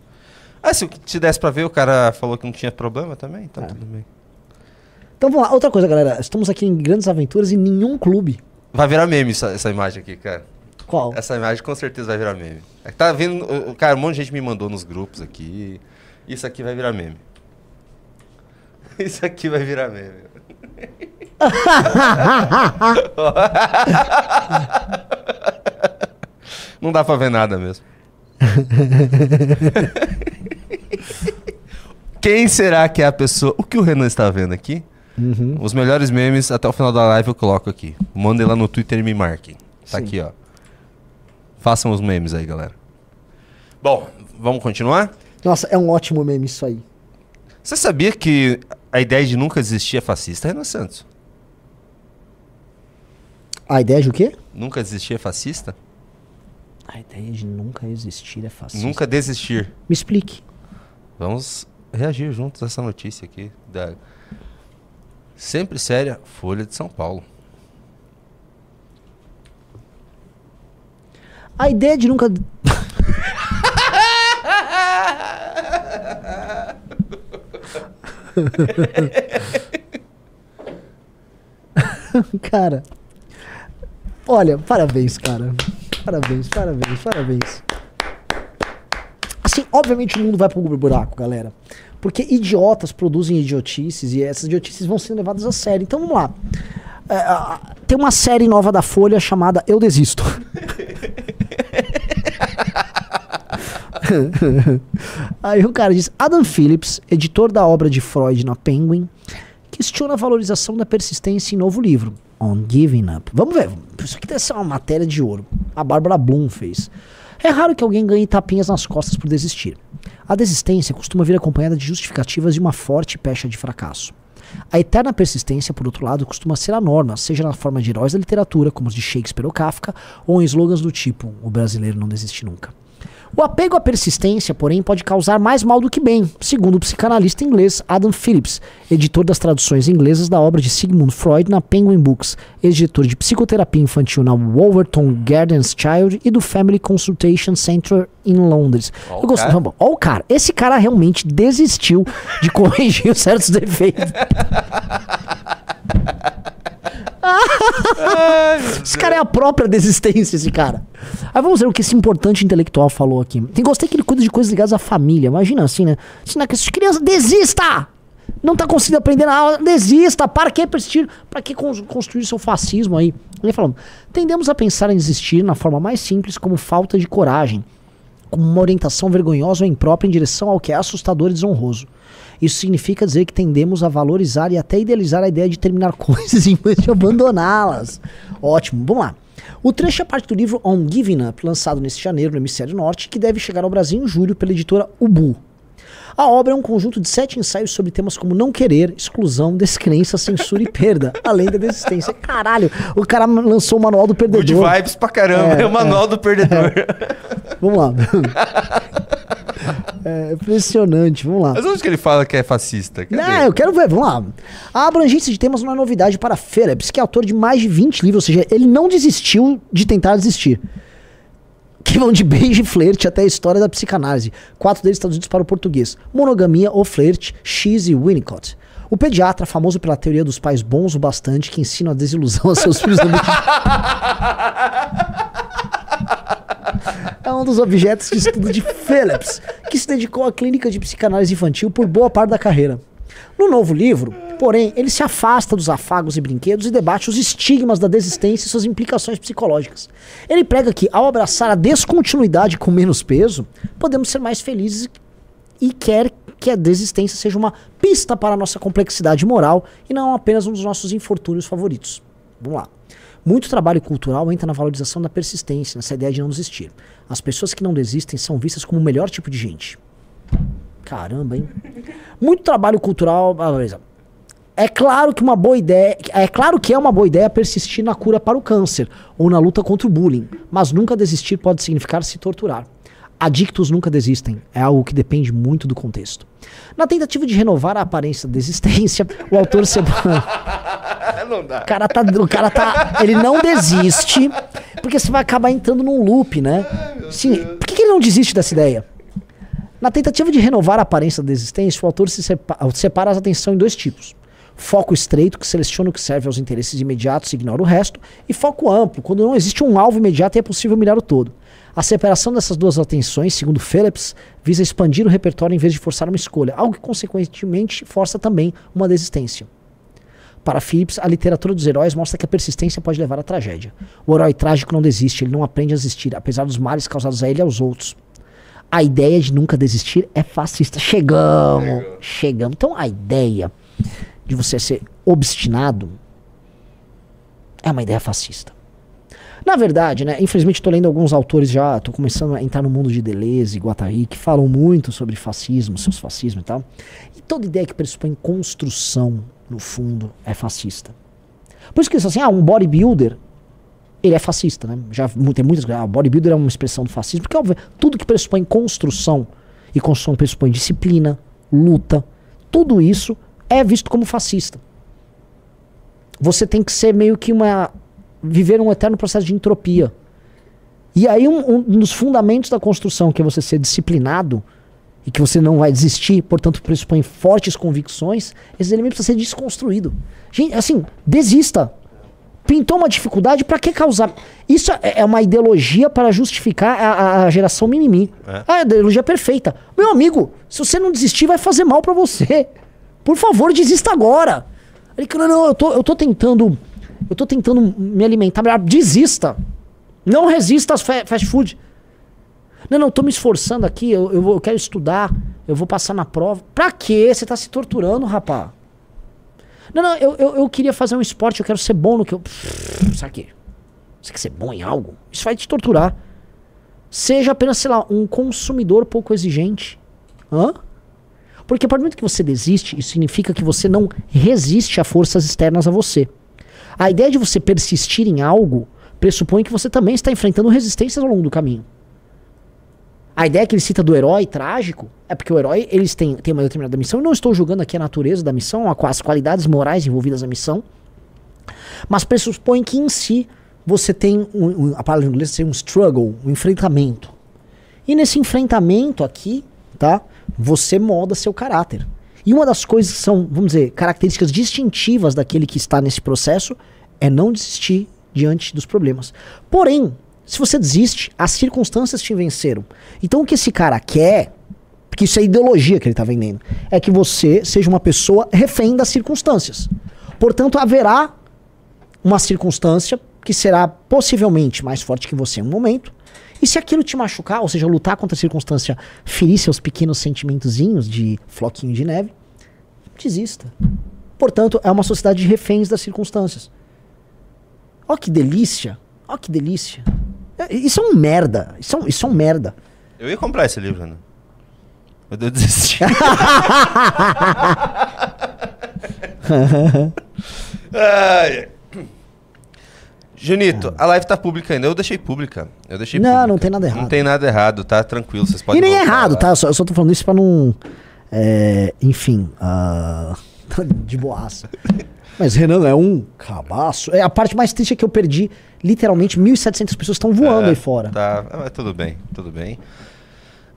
A: Ah, se, se desse pra ver, o cara falou que não tinha problema também, então
B: É.
A: tudo bem.
B: Então vamos lá, outra coisa, galera. Estamos aqui em grandes aventuras e nenhum clube.
A: Vai virar meme essa, essa imagem aqui, cara.
B: Qual?
A: Essa imagem com certeza vai virar meme. É tá vendo, cara, um monte de gente me mandou nos grupos aqui. Isso aqui vai virar meme. Isso aqui vai virar meme. Não dá pra ver nada mesmo. Quem será que é a pessoa? O que o Renan está vendo aqui?
B: Uhum.
A: Os melhores memes até o final da live eu coloco aqui. Mandem lá no Twitter e me marquem. Tá
B: Sim.
A: aqui, ó. Façam os memes aí, galera. Bom, vamos continuar?
B: Nossa, é um ótimo meme isso aí.
A: Você sabia que a ideia de nunca desistir é fascista, Renan Santos?
B: A ideia de o quê?
A: Nunca desistir é fascista?
B: A ideia de nunca existir é fácil.
A: Nunca desistir.
B: Me explique.
A: Vamos reagir juntos a essa notícia aqui da sempre séria Folha de São Paulo.
B: A ideia de nunca. cara. Olha, parabéns, cara. Parabéns, parabéns, parabéns. Assim, obviamente o mundo vai pro buraco, galera. Porque idiotas produzem idiotices e essas idiotices vão sendo levadas a sério. Então vamos lá. É, tem uma série nova da Folha chamada Eu Desisto. Aí o cara diz: Adam Phillips, editor da obra de Freud na Penguin, questiona a valorização da persistência em novo livro, On Giving Up. Vamos ver, isso aqui deve ser uma matéria de ouro. A Bárbara Bloom fez. É raro que alguém ganhe tapinhas nas costas por desistir. A desistência costuma vir acompanhada de justificativas e uma forte pecha de fracasso. A eterna persistência, por outro lado, costuma ser a norma, seja na forma de heróis da literatura, como os de Shakespeare ou Kafka, ou em slogans do tipo: o brasileiro não desiste nunca. O apego à persistência, porém, pode causar mais mal do que bem, segundo o psicanalista inglês Adam Phillips, editor das traduções inglesas da obra de Sigmund Freud na Penguin Books, ex-diretor de psicoterapia infantil na Wolverton Gardens Child e do Family Consultation Center em Londres.
A: Ó o
B: Eu vamos, ó o cara, esse cara realmente desistiu de corrigir certos defeitos. Esse cara é a própria desistência, esse cara. Aí vamos ver o que esse importante intelectual falou aqui. Tem gostei que ele cuida de coisas ligadas à família. Imagina assim, né? Ensinar que essas crianças desista! Não tá conseguindo aprender nada, desista! Para que persistir? Para que cons- construir seu fascismo aí? Ele falando: tendemos a pensar em desistir na forma mais simples como falta de coragem, como uma orientação vergonhosa ou imprópria em direção ao que é assustador e desonroso. Isso significa dizer que tendemos a valorizar e até idealizar a ideia de terminar coisas em vez de abandoná-las. Ótimo, vamos lá. O trecho é parte do livro On Giving Up, lançado neste janeiro no Hemisfério Norte, que deve chegar ao Brasil em julho pela editora Ubu. A obra é um conjunto de sete ensaios sobre temas como não querer, exclusão, descrença, censura e perda, além da desistência. Caralho, o cara lançou o manual do
A: Good
B: perdedor.
A: vibes pra caramba.
B: É,
A: É, o manual do perdedor.
B: Vamos lá. É impressionante, vamos lá.
A: Mas onde que ele fala que é fascista? Cadê?
B: Não, eu quero ver, vamos lá. A abrangência de temas não é novidade para Phillips, que é autor de mais de 20 livros, ou seja, ele não desistiu de tentar desistir. Que vão de beijo e flerte até a história da psicanálise. Quatro deles traduzidos para o português. Monogamia, ou flerte, X e Winnicott. O pediatra, famoso pela teoria dos pais bons o bastante, que ensinam a desilusão a seus filhos no meio é um dos objetos de estudo de Phillips, que se dedicou à clínica de psicanálise infantil por boa parte da carreira. No novo livro, porém, ele se afasta dos afagos e brinquedos e debate os estigmas da desistência e suas implicações psicológicas. Ele prega que, ao abraçar a descontinuidade com menos peso, podemos ser mais felizes e quer que a desistência seja uma pista para a nossa complexidade moral e não apenas um dos nossos infortúnios favoritos. Vamos lá. Muito trabalho cultural entra na valorização da persistência, nessa ideia de não desistir. As pessoas que não desistem são vistas como o melhor tipo de gente. Caramba, hein? Muito trabalho cultural. ah, é claro que uma boa ideia, é claro que é uma boa ideia persistir na cura para o câncer ou na luta contra o bullying, mas nunca desistir pode significar se torturar. Adictos nunca desistem, é algo que depende muito do contexto. Na tentativa de renovar a aparência da existência, o autor se
A: não dá.
B: o cara tá, o cara tá, ele não desiste, porque você vai acabar entrando num loop, né? Sim, por que, ele não desiste dessa ideia? Na tentativa de renovar a aparência da existência, o autor se sepa- separa a atenção em dois tipos. Foco estreito, que seleciona o que serve aos interesses imediatos e ignora o resto, e foco amplo, quando não existe um alvo imediato e é possível mirar o todo. A separação dessas duas atenções, segundo Phillips, visa expandir o repertório em vez de forçar uma escolha, algo que consequentemente força também uma desistência. Para Phillips, a literatura dos heróis mostra que a persistência pode levar à tragédia. O herói trágico não desiste, ele não aprende a existir, apesar dos males causados a ele e aos outros. A ideia de nunca desistir é fascista. Chegamos, chegamos. Então a ideia de você ser obstinado é uma ideia fascista. Na verdade, né, infelizmente estou lendo alguns autores já, estou começando a entrar no mundo de Deleuze e Guattari, que falam muito sobre fascismo, seus fascismos e tal. E toda ideia que pressupõe construção, no fundo, é fascista. Por isso que eles assim, ah, um bodybuilder, ele é fascista, né? Já tem muitas ah, bodybuilder é uma expressão do fascismo, porque óbvio, tudo que pressupõe construção, e construção pressupõe disciplina, luta, tudo isso é visto como fascista. Você tem que ser meio que uma. Viver um eterno processo de entropia. E aí, um, um dos fundamentos da construção, que é você ser disciplinado e que você não vai desistir, portanto, pressupõe fortes convicções, esses elementos precisam ser desconstruídos. Gente, assim, desista. Pintou uma dificuldade, pra que causar? Isso é é uma ideologia para justificar a, a- geração mimimi.
A: É.
B: A ideologia perfeita. Meu amigo, se você não desistir, vai fazer mal pra você. Por favor, desista agora. Ele, não, não, eu tô, eu tô tentando. Eu tô tentando me alimentar melhor. Desista. Não resista às fa- fast food. Não, não, tô me esforçando aqui, eu, eu, eu quero estudar, eu vou passar na prova. Pra quê? Você tá se torturando, rapá. Não, não, eu, eu, eu queria fazer um esporte, eu quero ser bom no que eu. Sabe quê? Você quer ser bom em algo? Isso vai te torturar. Seja apenas, sei lá, um consumidor pouco exigente. Hã? Porque a partir do momento que você desiste, isso significa que você não resiste a forças externas a você. A ideia de você persistir em algo pressupõe que você também está enfrentando resistências ao longo do caminho. A ideia que ele cita do herói trágico é porque o herói eles têm, têm uma determinada missão. E não estou julgando aqui a natureza da missão, as qualidades morais envolvidas na missão. Mas pressupõe que em si você tem, um, um- a palavra em inglês um struggle, um enfrentamento. E nesse enfrentamento aqui, tá? Você molda seu caráter. E uma das coisas que são, vamos dizer, características distintivas daquele que está nesse processo é não desistir diante dos problemas. Porém, se você desiste, as circunstâncias te venceram. Então o que esse cara quer, porque isso é ideologia que ele está vendendo, é que você seja uma pessoa refém das circunstâncias. Portanto, haverá uma circunstância que será possivelmente mais forte que você em um momento. E se aquilo te machucar, ou seja, lutar contra a circunstância, ferir seus pequenos sentimentozinhos de floquinho de neve, desista. Portanto, é uma sociedade de reféns das circunstâncias. Ó que delícia! Ó que delícia! É, Isso é um merda. Isso é um, isso é um merda.
A: Eu ia comprar esse livro, né? Mas eu desisti. Ai, ai. Junito, a live tá pública ainda. Eu deixei pública. Eu deixei
B: Não,
A: pública.
B: não tem nada errado.
A: Não tem nada errado, tá? Tranquilo, vocês podem
B: e nem é errado,
A: lá.
B: tá? Eu só, eu só tô falando isso pra não. é, enfim. ah, de boaça. Mas Renan é um cabaço. É, a parte mais triste é que eu perdi literalmente 1.700 pessoas estão voando
A: É,
B: aí fora.
A: Tá, ah, mas tudo bem, tudo bem.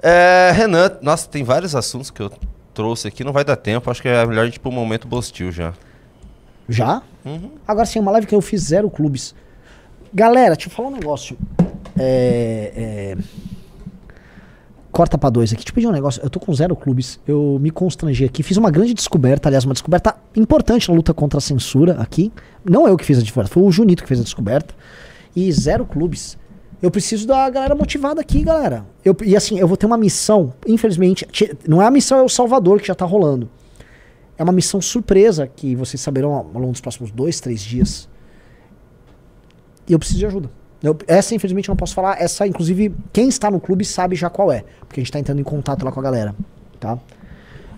A: É, Renan, nossa, tem vários assuntos que eu trouxe aqui, não vai dar tempo. Acho que é melhor a gente ir pro momento Bostil já.
B: Já?
A: Uhum.
B: Agora sim, uma live que eu fiz zero clubes. Galera, deixa eu falar um negócio. É, é, Corta pra dois aqui. Deixa eu pedir um negócio. Eu tô com zero clubes. Eu me constrangi aqui. Fiz uma grande descoberta, aliás, uma descoberta importante na luta contra a censura aqui. Não eu que fiz a descoberta, foi o Junito que fez a descoberta. E zero clubes. Eu preciso da galera motivada aqui, galera. Eu, e assim, eu vou ter uma missão, infelizmente. Não é a missão, é o Salvador que já tá rolando. É uma missão surpresa que vocês saberão ao longo dos próximos dois, três dias. E eu preciso de ajuda. Eu- essa, infelizmente, eu não posso falar. Essa, inclusive, quem está no clube sabe já qual é. Porque a gente está entrando em contato lá com a galera. Tá?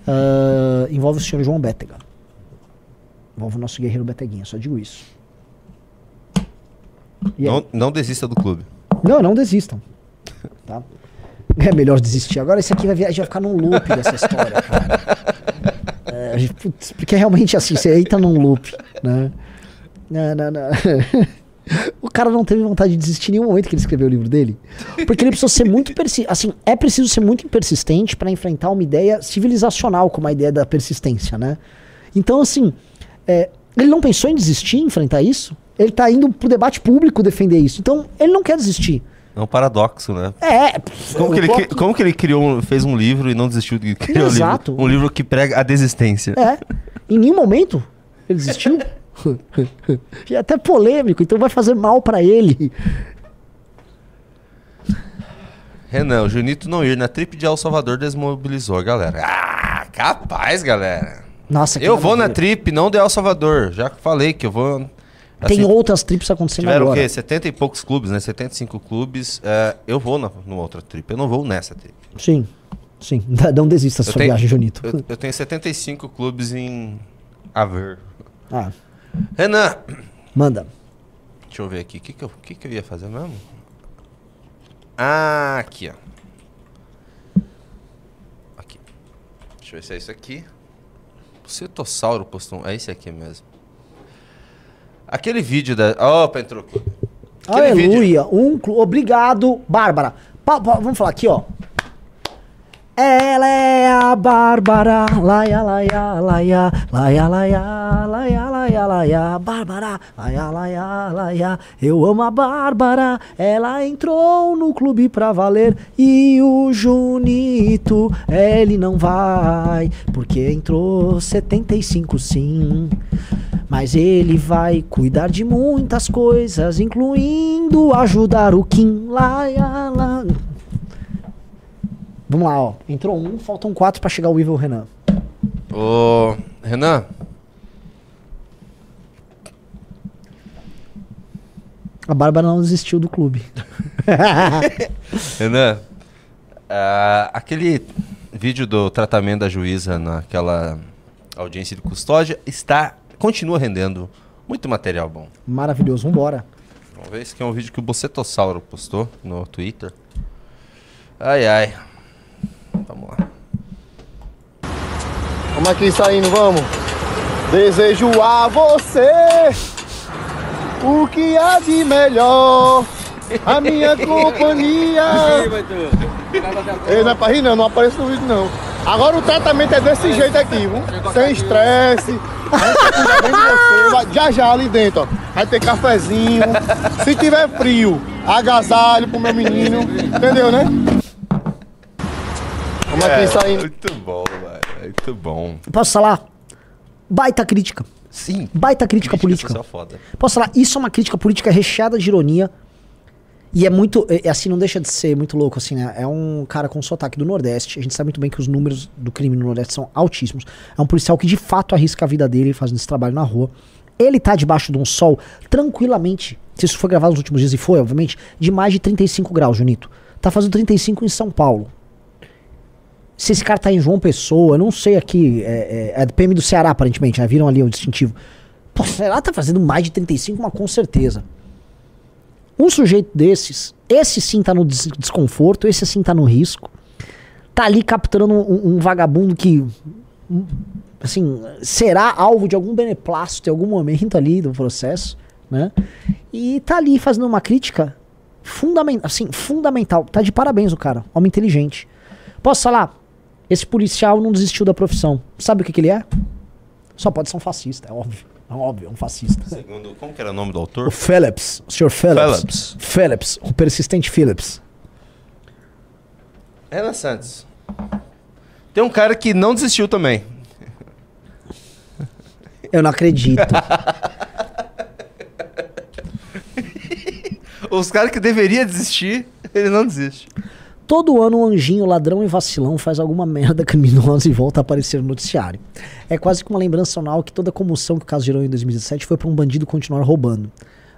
B: Ah, envolve o senhor João Bétega. Envolve o nosso guerreiro Beteguinha, só digo isso.
A: Não, não desista do clube.
B: Não, não desistam. Tá? É melhor desistir. Agora esse aqui vai, vai ficar num loop dessa história, cara. É, putz, porque realmente assim, você entra num loop, né? Não, não, não. O cara não teve vontade de desistir em nenhum momento que ele escreveu o livro dele. Porque ele precisou ser muito persistente. Assim, é preciso ser muito persistente para enfrentar uma ideia civilizacional como a ideia da persistência, né? Então, assim, é, ele não pensou em desistir, enfrentar isso. Ele tá indo pro debate público defender isso. Então, ele não quer desistir.
A: É um paradoxo, né?
B: É.
A: Como que, ele, como que ele criou, um- fez um livro e não desistiu de criar um
B: Exato.
A: livro? Um livro que prega a desistência.
B: É. Em nenhum momento ele desistiu. e é até polêmico, então vai fazer mal pra ele.
A: Renan, o Junito não ir na trip de El Salvador desmobilizou a galera. Ah, capaz, galera.
B: Nossa,
A: Eu vou na trip, não de El Salvador. Já falei que eu vou.
B: Tem
A: assim,
B: outras trips acontecendo
A: Tiveram
B: agora.
A: o quê? 70 e poucos clubes, né? 75 clubes. É, eu vou na, numa outra trip. Eu não vou nessa trip.
B: Sim, sim. Não desista da sua
A: tenho-
B: viagem, Junito.
A: Eu, eu tenho 75 clubes em Aver.
B: Ah,
A: Renan,
B: manda.
A: deixa eu ver aqui. O que, que, eu, que, que eu ia fazer mesmo? Ah, aqui, ó. Aqui. Deixa eu ver se é isso aqui. O Cetossauro postou um. É esse aqui mesmo. Aquele vídeo da. Opa, entrou. Aquele vídeo-
B: Aleluia. Um clu... Obrigado, Bárbara. Pa- pa- vamos falar aqui, ó. Ela é a Bárbara, laia, laia, laia, laia, laia, laia, laia, laia, Bárbara, laia, laia, laia, eu amo a Bárbara, ela entrou no clube pra valer e o Junito, ele não vai, porque entrou 75 sim. Mas ele vai cuidar de muitas coisas, incluindo ajudar o Kim. Laia, la... Vamos lá, ó. Entrou um, faltam quatro pra chegar o Evil Renan.
A: Ô, Renan,
B: A Bárbara não desistiu do clube.
A: Renan, ah, aquele vídeo do tratamento da juíza naquela audiência de custódia está continua rendendo muito material bom.
B: Maravilhoso, vambora.
A: Vamos ver, esse aqui é um vídeo que o Bocetossauro postou no Twitter. Ai, ai. Vamos lá.
G: Vamos aqui saindo, vamos. Desejo a você o que há de melhor. A minha companhia. Ei, não é pra rir não, não aparece no vídeo não. Agora o tratamento é desse jeito aqui, viu? Sem estresse. Já já ali dentro, ó. Vai ter cafezinho. Se tiver frio, agasalho pro meu menino. Entendeu, né? Vamos aqui saindo.
A: Muito bom, velho. Muito bom.
B: Posso falar? Baita crítica.
A: Sim.
B: Baita crítica, política.
A: social foda.
B: Posso falar? Isso é uma crítica política recheada de ironia. E é muito. É, é assim, não deixa de ser muito louco, assim, né? É um cara com sotaque do Nordeste. A gente sabe muito bem que os números do crime no Nordeste são altíssimos. É um policial que de fato arrisca a vida dele fazendo esse trabalho na rua. Ele tá debaixo de um sol tranquilamente. Se isso foi gravado nos últimos dias, e foi, obviamente, de mais de 35 graus, Junito. Tá fazendo 35 em São Paulo. Se esse cara tá em João Pessoa, não sei aqui. É, é, é do PM do Ceará, aparentemente, né? Viram ali o distintivo. Pô, Ceará tá fazendo mais de 35, mas com certeza. Um sujeito desses, esse sim tá no des- desconforto, esse sim tá no risco. Tá ali capturando um, um vagabundo que, assim, será alvo de algum beneplácito em algum momento ali do processo, né? E tá ali fazendo uma crítica fundamental, assim, fundamental. Tá de parabéns o cara, homem inteligente. Posso falar? Esse policial não desistiu da profissão. Sabe o que, que ele é? Só pode ser um fascista, é óbvio. É óbvio, é um fascista.
A: Segundo, como que era o nome do
B: O
A: autor?
B: Phillips, o Sr. Phillips.
A: Phillips.
B: Phillips, o persistente Phillips.
A: Renan Santos. Tem um cara que não desistiu também.
B: Eu não acredito.
A: Os caras que deveria desistir, ele não desiste.
B: Todo ano um anjinho, ladrão e vacilão faz alguma merda criminosa e volta a aparecer no noticiário. É quase que uma lembrança anual que toda a comoção que o caso gerou em 2017 foi pra um bandido continuar roubando.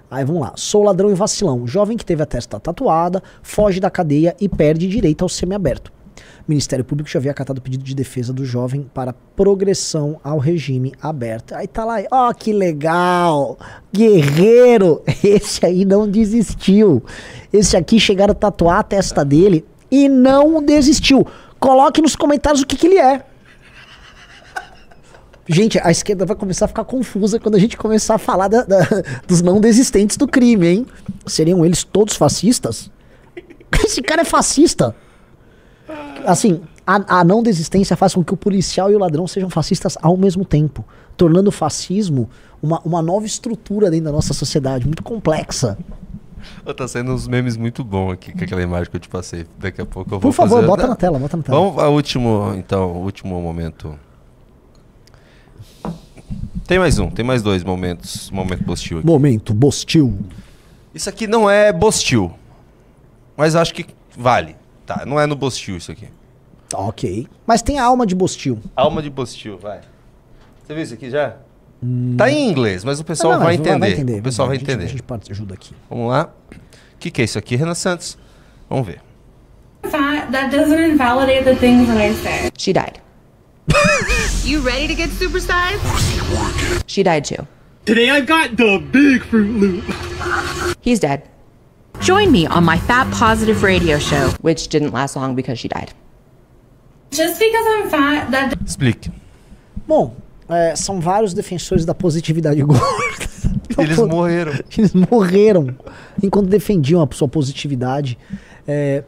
B: Aí vamos lá. Sou ladrão e vacilão. Jovem que teve a testa tatuada, foge da cadeia e perde direito ao semiaberto. O Ministério Público já havia acatado o pedido de defesa do jovem para progressão ao regime aberto. Aí tá lá, ó, que legal! Guerreiro! Esse aí não desistiu. Esse aqui chegaram a tatuar a testa dele e não desistiu. Coloque nos comentários o que, que ele é. Gente, a esquerda vai começar a ficar confusa quando a gente começar a falar da- da- dos não desistentes do crime, hein? Seriam eles todos fascistas? Esse cara é fascista. Assim, a, a não desistência faz com que o policial e o ladrão sejam fascistas ao mesmo tempo, tornando o fascismo uma, uma nova estrutura dentro da nossa sociedade, muito complexa.
A: Tá saindo uns memes muito bons aqui com aquela imagem que eu te passei. Daqui a pouco eu
B: Por
A: vou
B: favor,
A: fazer-
B: bota na tela, bota na tela.
A: Vamos ao último, então, último momento. Tem mais um, tem mais dois momentos, momento postil aqui.
B: Momento Bostil.
A: Isso aqui não é Bostil, mas acho que vale. Tá, não é no Bostil isso aqui.
B: Tá, Ok. Mas tem a alma de Bostil.
A: Alma de Bostil, vai. Você viu isso aqui já? Tá em inglês, mas o pessoal
B: Ah, não,
A: vai,
B: mas
A: entender. O pessoal vai
B: A gente-
A: entender.
B: A gente ajuda aqui.
A: Vamos lá. O que, que é isso aqui, Renan Santos? Vamos ver.
H: Fat, that doesn't invalidate the things that I say.
I: She died.
J: You ready to get supersized?
I: She died too.
K: Today I got the big Fruit Loop.
I: He's dead. Join me on my fat positive radio show, which didn't last long because she died.
H: Just because I'm fat, that
A: Explique.
B: Bom, é, são vários defensores da positividade gorda.
A: Eles morreram.
B: Eles morreram enquanto defendiam a sua positividade. É,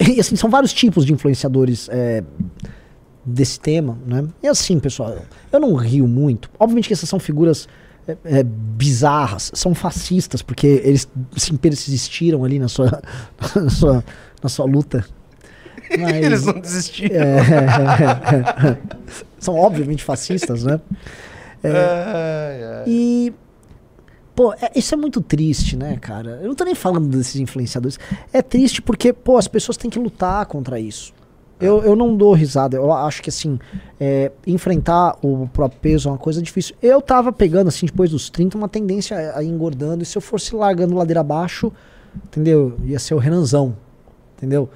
B: e assim, são vários tipos de influenciadores é, desse tema, né? E assim, pessoal, eu não rio muito. Obviamente que essas são figuras é, é, bizarras, são fascistas, porque eles assim, persistiram ali na sua, na sua, na sua luta. Mas-
A: Eles não desistiram.
B: É, são obviamente fascistas, né? É,
A: Ai, ai.
B: e. Pô, é- isso é muito triste, né, cara? Eu não tô nem falando desses influenciadores. É triste porque, pô, as pessoas têm que lutar contra isso. Eu, eu não dou risada. Eu acho que, assim, é, enfrentar o próprio peso é uma coisa difícil. Eu tava pegando, assim, depois dos 30, uma tendência a, a ir engordando. E se eu fosse largando ladeira abaixo, entendeu? Ia ser o Renanzão, entendeu?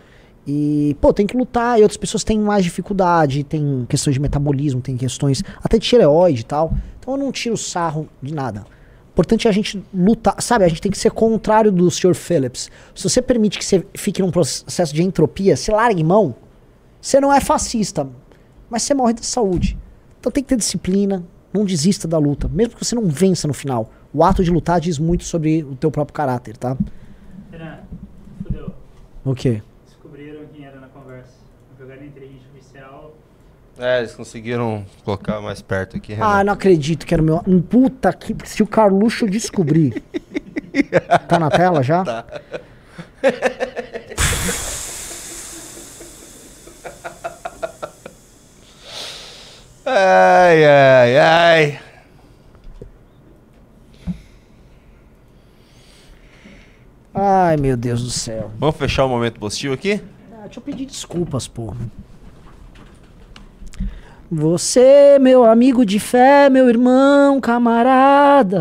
B: E, pô, tem que lutar. E outras pessoas têm mais dificuldade. Tem questões de metabolismo, tem questões até de tireoide e tal. Então eu não tiro sarro de nada. O importante é a gente lutar. Sabe, a gente tem que ser contrário do Sr. Phillips. Se você permite que você fique num processo de entropia, se largue mão, você não é fascista, mas você morre de saúde. Então tem que ter disciplina, não desista da luta, mesmo que você não vença no final. O ato de lutar diz muito sobre o teu próprio caráter, tá?
E: Renan, fudeu.
B: O quê?
E: Descobriram quem era na conversa. Jogaram inteligência artificial.
A: É, eles conseguiram colocar mais perto aqui, Renan.
B: Ah, não acredito que era o meu. Puta que. Se o Carluxo descobrir. tá na tela já?
A: Tá. Ai, ai, ai.
B: Ai, meu Deus do céu.
A: Vamos fechar o momento positivo aqui?
B: Ah, deixa eu pedir desculpas, pô. Você, meu amigo de fé, meu irmão, camarada.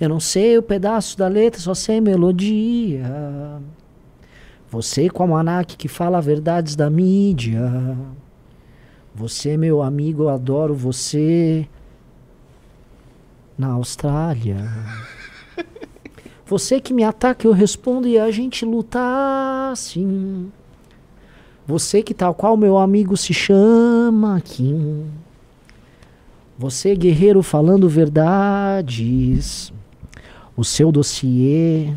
B: Eu não sei o pedaço da letra, só sei melodia. Você com o almanac que fala verdades da mídia. Você, meu amigo, eu adoro você. Na Austrália. Você que me ataca, eu respondo e a gente luta assim. Você que tal qual meu amigo se chama Kim. Você guerreiro falando verdades. O seu dossiê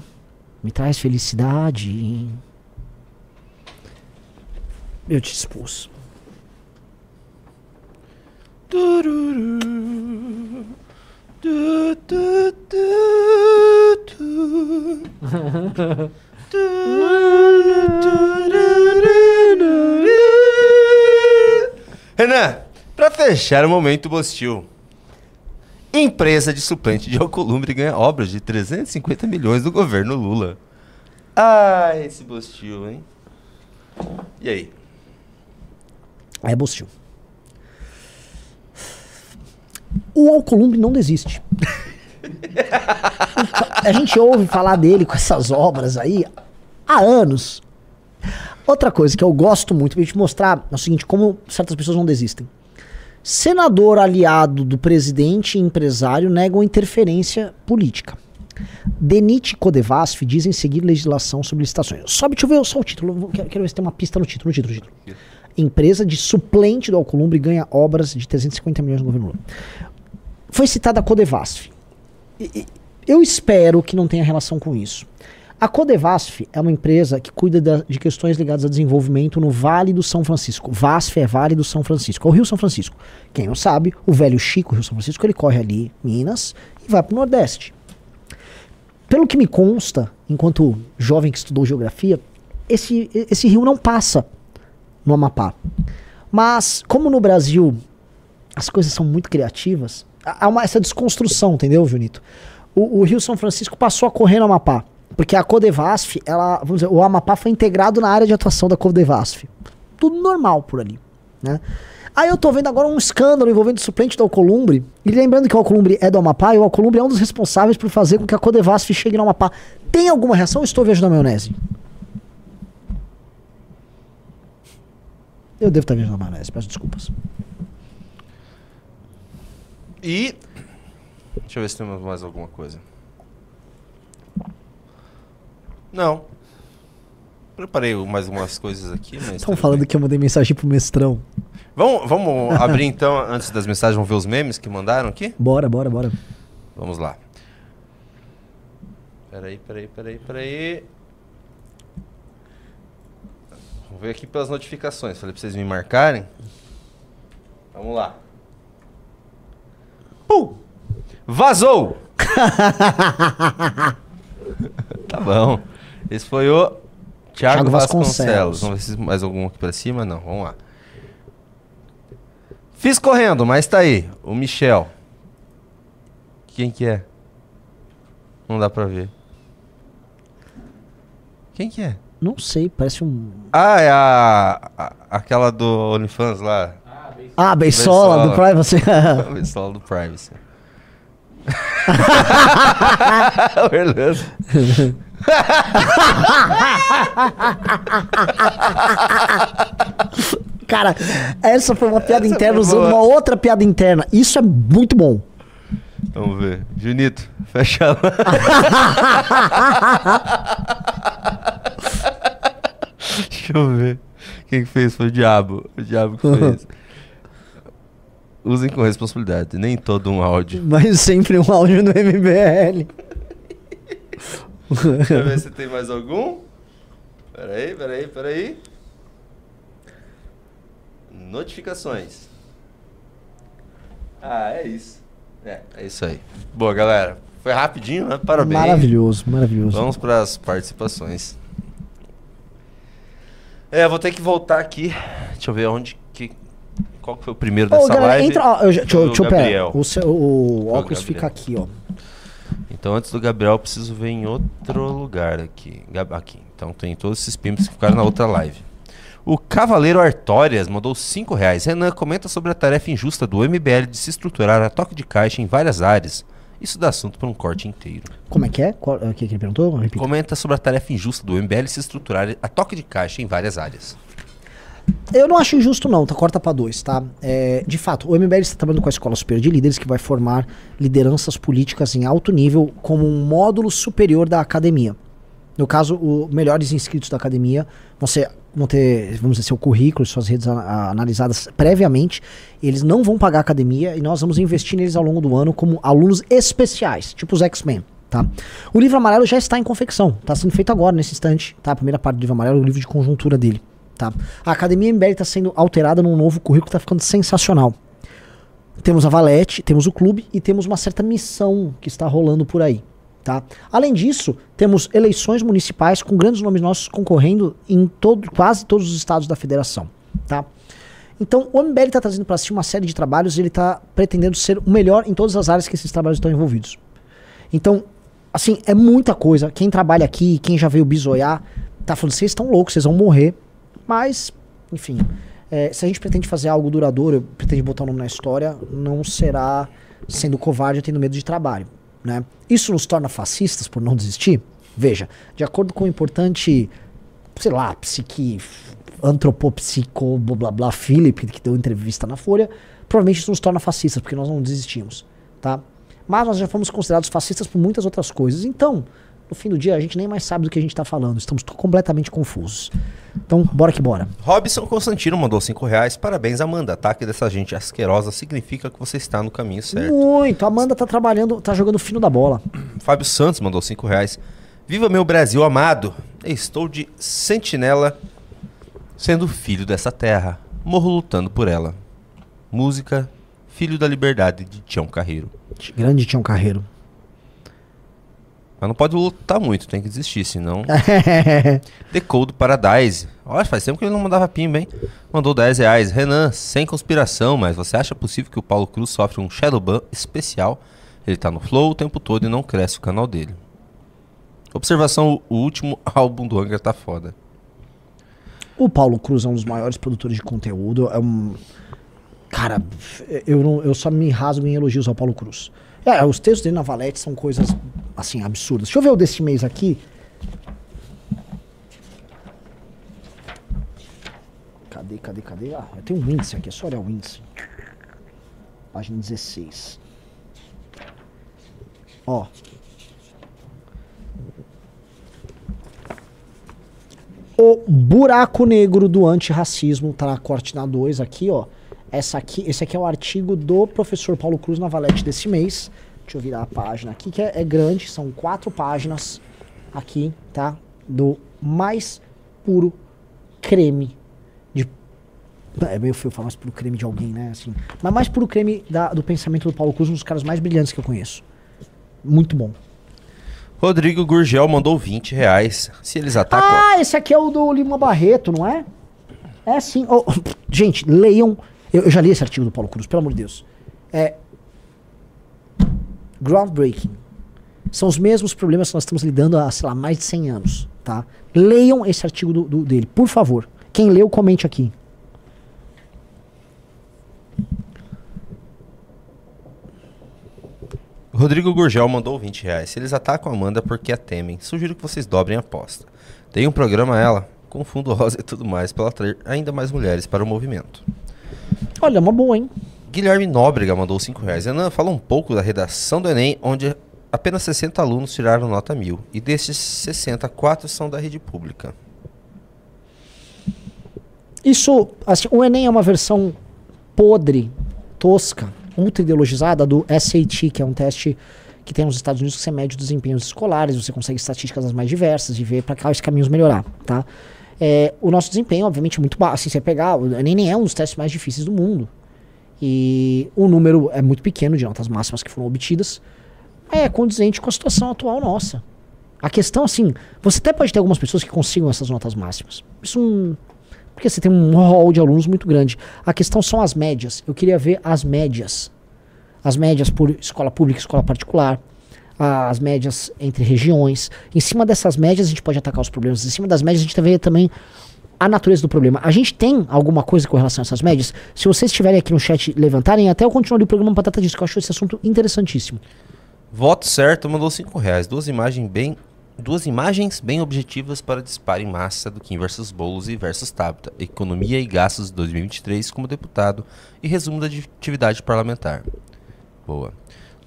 B: me traz felicidade. Eu te expus.
A: Renan, pra fechar o momento Bostil. Empresa de suplente de Alcolumbre ganha obras de 350 milhões do governo Lula. Ah, esse Bostil, hein? E aí?
B: É Bostil. O Alcolumbre não desiste. A gente ouve falar dele com essas obras aí há anos. Outra coisa que eu gosto muito pra gente mostrar é o seguinte, como certas pessoas não desistem. Senador aliado do presidente e empresário negam interferência política. Denit e Codevasf dizem seguir legislação sobre licitações. Sobe, deixa eu ver só o título. Quero, quero ver se tem uma pista no título. No título, no título. Empresa de suplente do Alcolumbre ganha obras de 350 milhões no governo Lula. Foi citada a Codevasf. Eu espero que não tenha relação com isso. A Codevasf é uma empresa que cuida da- de questões ligadas a desenvolvimento no Vale do São Francisco. VASF é Vale do São Francisco, é o Rio São Francisco. Quem não sabe, o velho Chico, Rio São Francisco, ele corre ali, Minas, e vai para o Nordeste. Pelo que me consta, enquanto jovem que estudou geografia, esse, esse rio não passa no Amapá. Mas, como no Brasil as coisas são muito criativas, há uma, essa desconstrução, entendeu, Junito? O, o Rio São Francisco passou a correr no Amapá. Porque a Codevasf, ela, vamos dizer, o Amapá foi integrado na área de atuação da Codevasf. Tudo normal por ali, né? Aí eu tô vendo agora um escândalo envolvendo o suplente do Alcolumbre. E lembrando que o Alcolumbre é do Amapá e o Alcolumbre é um dos responsáveis por fazer com que a Codevasf chegue no Amapá. Tem alguma reação ou estou viajando na maionese? Eu devo estar viajando na maionese, peço desculpas.
A: E. Deixa eu ver se temos mais alguma coisa. Não. Preparei mais umas coisas aqui, mas.
B: Estão falando
A: bem.
B: que eu mandei mensagem pro mestrão.
A: Vamos, vamos abrir então, antes das mensagens, vamos ver os memes que mandaram aqui?
B: Bora, bora, bora.
A: Vamos lá. Peraí, peraí, peraí, peraí. Vamos ver aqui pelas notificações. Falei pra vocês me marcarem. Vamos lá. Pum! Vazou! tá bom. Esse foi o Thiago,
B: Thiago
A: Vasconcelos.
B: Vasconcelos.
A: Vamos ver se mais algum aqui pra cima. Não, vamos lá. Fiz correndo, mas tá aí. O Michel. Quem que é? Não dá pra ver. Quem que é?
B: Não sei, parece um.
A: Ah, é a, a- aquela do OnlyFans lá.
B: Ah, Beisola, do Privacy.
A: Beisola do Privacy. o Orlando.
B: Cara, essa foi uma piada
A: Essa
B: interna usando uma outra piada interna. Isso é muito bom.
A: Vamos ver. Junito, fecha lá. Deixa eu ver. Quem que fez? Foi o Diabo. O Diabo que fez. Usem com responsabilidade. Nem todo um áudio.
B: Mas sempre um áudio no MBL.
A: Deixa eu ver se tem mais algum. Peraí, peraí, peraí. Notificações. Ah, é isso. É, é isso aí. Boa, galera. Foi rapidinho, né? Parabéns.
B: Maravilhoso, maravilhoso.
A: Vamos para as participações. É, vou ter que voltar aqui. Deixa eu ver onde que. Qual que foi o primeiro dessa
B: galera,
A: live?
B: entra. ó, eu deixa eu,
A: Foi o
B: deixa eu.
A: Gabriel.
B: O, seu- o óculos
A: Gabriel.
B: fica aqui, ó.
A: Então, antes do Gabriel, eu preciso ver em outro lugar aqui. Aqui. Então, tem todos esses pimps que ficaram na outra live. O Cavaleiro Artórias mandou 5 reais. Renan, comenta sobre a tarefa injusta do MBL de se estruturar a toque de caixa em várias áreas. Isso dá assunto para um corte inteiro.
B: Como é que é? O que, ele perguntou?
A: Comenta sobre a tarefa injusta do MBL se estruturar a toque de caixa em várias áreas.
B: Eu não acho injusto, não, tá? Corta pra dois, tá? É, de fato, o MBL está trabalhando com a Escola Superior de Líderes, que vai formar lideranças políticas em alto nível como um módulo superior da academia. No caso, os melhores inscritos da academia vão, ser, vão ter, vamos dizer, seu currículo, suas redes analisadas previamente. Eles não vão pagar a academia e nós vamos investir neles ao longo do ano como alunos especiais, tipo os X-Men. Tá? O livro amarelo já está em confecção, está sendo feito agora, nesse instante. Tá? A primeira parte do livro amarelo é o livro de conjuntura dele. Tá? A Academia MBL está sendo alterada num novo currículo que está ficando sensacional. Temos a Valete, temos o clube e temos uma certa missão que está rolando por aí. Tá? Além disso, temos eleições municipais com grandes nomes nossos concorrendo em todo, quase todos os estados da federação. Tá? Então, o MBL está trazendo para si uma série de trabalhos e ele está pretendendo ser o melhor em todas as áreas que esses trabalhos estão envolvidos. Então, assim, é muita coisa. Quem trabalha aqui, quem já veio bisoiar, tá falando, vocês estão loucos, vocês vão morrer. Mas, enfim, é, se a gente pretende fazer algo duradouro, pretende botar o nome na história, não será sendo covarde ou tendo medo de trabalho. Né? Isso nos torna fascistas por não desistir? Veja, de acordo com o importante sei lá, psiqui, antropopsico, blá blá blá, Philip, que deu entrevista na Folha, provavelmente isso nos torna fascistas, porque nós não desistimos, tá? Mas nós já fomos considerados fascistas por muitas outras coisas. Então, no fim do dia, a gente nem mais sabe do que a gente tá falando. Estamos completamente confusos. Então, bora que bora.
A: Robson Constantino mandou 5 reais. Parabéns, Amanda. Ataque dessa gente asquerosa significa que você está no caminho certo.
B: Muito. Amanda tá trabalhando, tá jogando fino da bola.
A: Fábio Santos mandou 5 reais. Viva meu Brasil amado. Estou de sentinela, sendo filho dessa terra. Morro lutando por ela. Música Filho da Liberdade de Tião Carreiro.
B: Grande Tião Carreiro.
A: Mas não pode lutar muito, tem que desistir, senão. The Code Paradise. Olha, faz tempo que ele não mandava pimba, hein? Mandou 10 reais. Renan, sem conspiração, mas você acha possível que o Paulo Cruz sofre um Shadowban especial? Ele tá no flow o tempo todo e não cresce o canal dele. Observação: o último álbum do Angra tá foda.
B: O Paulo Cruz é um dos maiores produtores de conteúdo. É um. Cara, eu, não, eu só me rasgo em elogios ao Paulo Cruz. É, os textos dele na Valete são coisas, assim, absurdas. Deixa eu ver o desse mês aqui. Cadê, cadê, cadê? Ah, tem um índice aqui, é só olhar o índice. Página 16. Ó. O buraco negro do antirracismo tá na corte na 2 aqui, ó. Essa aqui, esse aqui é o artigo do professor Paulo Cruz na Valete desse mês. Deixa eu virar a página aqui, que é, é grande, são quatro páginas aqui, tá? Do mais puro creme de. É meio feio falar mais puro creme de alguém, né? Assim, mas mais puro creme da- do pensamento do Paulo Cruz, um dos caras mais brilhantes que eu conheço. Muito bom.
A: Rodrigo Gurgel mandou 20 reais. Se eles atacam.
B: Ah, esse aqui é o do Lima Barreto, não é? É sim. Oh, gente, leiam. Eu, eu já li esse artigo do Paulo Cruz, pelo amor de Deus. É. Groundbreaking. São os mesmos problemas que nós estamos lidando há, sei lá, mais de 100 anos, tá? Leiam esse artigo do, do- dele, por favor. Quem leu, comente aqui.
A: Rodrigo Gurgel mandou 20 reais. Se eles atacam a Amanda porque a temem, sugiro que vocês dobrem a aposta. Tem um programa a ela, com fundo rosa e tudo mais, para atrair ainda mais mulheres para o movimento.
B: Olha, uma boa, hein?
A: Guilherme Nóbrega mandou 5 reais. Renan, fala um pouco da redação do Enem, onde apenas 60 alunos tiraram nota mil. E desses 60, 4 são da rede pública.
B: Isso, assim, o Enem é uma versão podre, tosca, ultra ideologizada do SAT, que é um teste que tem nos Estados Unidos que você mede os desempenhos escolares, você consegue estatísticas das mais diversas e ver para quais caminhos melhorar, tá? É, o nosso desempenho, obviamente, é muito baixo. Assim, você pegar, o Enem nem é um dos testes mais difíceis do mundo. E o número é muito pequeno de notas máximas que foram obtidas. É condizente com a situação atual nossa. A questão, assim, você até pode ter algumas pessoas que consigam essas notas máximas. Isso não, porque você tem um hall de alunos muito grande. A questão são as médias. Eu queria ver as médias. As médias por escola pública e escola particular. As médias entre regiões. Em cima dessas médias a gente pode atacar os problemas. Em cima das médias a gente vê também a natureza do problema. A gente tem alguma coisa com relação a essas médias? Se vocês estiverem aqui no chat levantarem, até eu continuo o programa Patata Disco. Eu acho esse assunto interessantíssimo.
A: Voto certo mandou 5 reais. Duas imagens bem, duas imagens bem objetivas para disparo em massa do Kim versus Boulos e versus Tabata. Economia e gastos de 2023 como deputado e resumo da atividade parlamentar. Boa.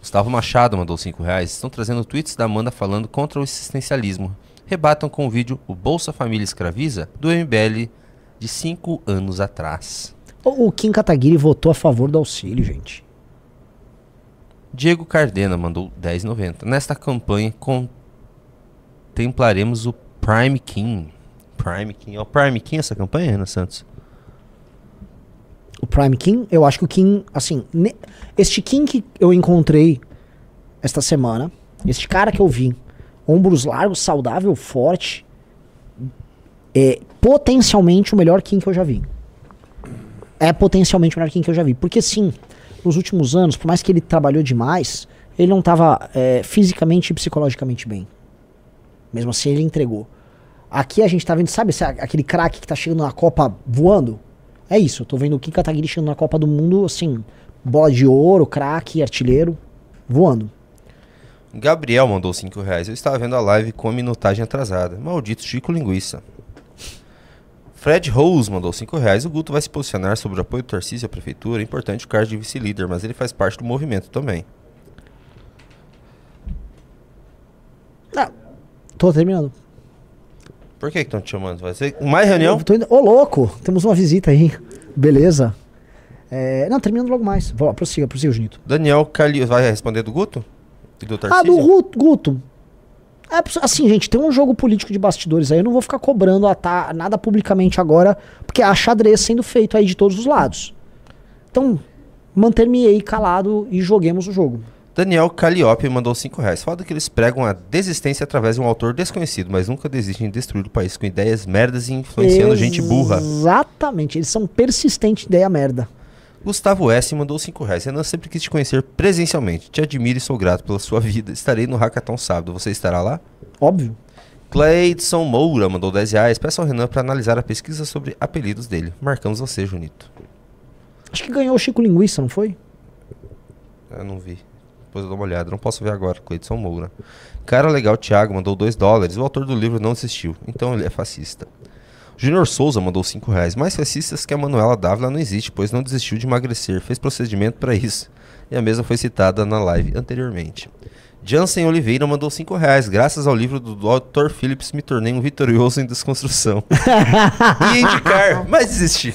A: Gustavo Machado mandou 5 reais. Estão trazendo tweets da Amanda falando contra o existencialismo. Rebatam com o vídeo O Bolsa Família Escraviza do MBL de 5 anos atrás.
B: O, Kim Kataguiri votou a favor do auxílio, gente.
A: Diego Cardena mandou 10,90. Nesta campanha contemplaremos o Prime King. Prime King. É o Prime King essa campanha, Renan Santos?
B: o Prime King, eu acho que o Kim, assim, este Kim que eu encontrei esta semana, este cara que eu vi, ombros largos, saudável, forte, é potencialmente o melhor Kim que eu já vi. É potencialmente o melhor Kim que eu já vi. Porque sim, nos últimos anos, por mais que ele trabalhou demais, ele não estava fisicamente e psicologicamente bem. Mesmo assim, ele entregou. Aqui a gente tá vendo, sabe aquele craque que tá chegando na Copa voando? É isso, eu tô vendo o Kim Kataguiri chegando na Copa do Mundo, assim, bola de ouro, craque, artilheiro, voando.
A: Gabriel mandou 5 reais. Eu estava vendo a live com a minutagem atrasada. Maldito Chico Linguiça. Fred Rose mandou 5 reais. O Guto vai se posicionar sobre o apoio do Tarcísio à prefeitura. É importante o cargo de vice-líder, mas ele faz parte do movimento também.
B: Tô terminando.
A: Por que estão te chamando? Vai ser mais reunião?
B: Eu tô indo- Ô, louco, temos uma visita aí. Beleza. É, não, terminando logo mais. Vou lá, prossiga, prossiga, Junito.
A: Daniel Calil vai responder do Guto? Do
B: Ah, do Gu- Guto. É, assim, gente, tem um jogo político de bastidores aí. Eu não vou ficar cobrando a tá- nada publicamente agora, porque há xadrez sendo feito aí de todos os lados. Então, manter-me-ei calado e joguemos o jogo.
A: Daniel Calliope mandou 5 reais. Foda que eles pregam a desistência através de um autor desconhecido, mas nunca desistem de destruir o país com ideias merdas e influenciando gente burra.
B: Exatamente, eles são persistentes ideia merda.
A: Gustavo S. mandou 5 reais. Renan sempre quis te conhecer presencialmente. Te admiro e sou grato pela sua vida. Estarei no Hackathon sábado. Você estará lá?
B: Óbvio.
A: Cleidson Moura mandou 10 reais. Peça ao Renan para analisar a pesquisa sobre apelidos dele. Marcamos você, Junito.
B: Acho que ganhou o Chico Linguiça, não foi?
A: Eu não vi. Depois eu dou uma olhada. Não posso ver agora. Cleidson Moura. Cara legal, Thiago, mandou 2 dólares. O autor do livro não desistiu. Então ele é fascista. Júnior Souza mandou 5 reais. Mais fascistas que a Manuela Dávila não existe, pois não desistiu de emagrecer. Fez procedimento para isso. E a mesma foi citada na live anteriormente. Jansen Oliveira mandou 5 reais. Graças ao livro do Dr. Phillips, me tornei um vitorioso em desconstrução. Ia indicar, mas desisti.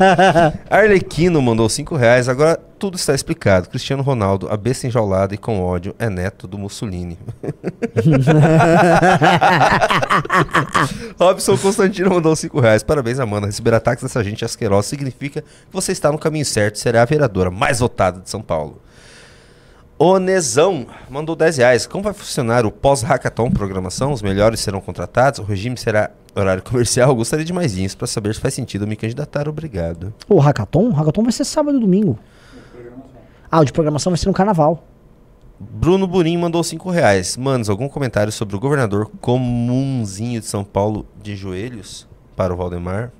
A: Arlequino mandou 5 reais. Agora tudo está explicado. Cristiano Ronaldo, a besta enjaulada e com ódio, é neto do Mussolini. Robson Constantino mandou 5 reais. Parabéns, Amanda. Receber ataques dessa gente asquerosa significa que você está no caminho certo. Será a vereadora mais votada de São Paulo. Onezão mandou 10 reais. Como vai funcionar o pós-hackathon programação? Os melhores serão contratados? O regime será horário comercial? Gostaria de mais isso para saber se faz sentido me candidatar. Obrigado.
B: O Hackathon? O Hackathon vai ser sábado e domingo. Ah, o de programação vai ser no carnaval.
A: Bruno Burim mandou 5 reais. Manos, algum comentário sobre o governador comunzinho de São Paulo de joelhos para o Valdemar?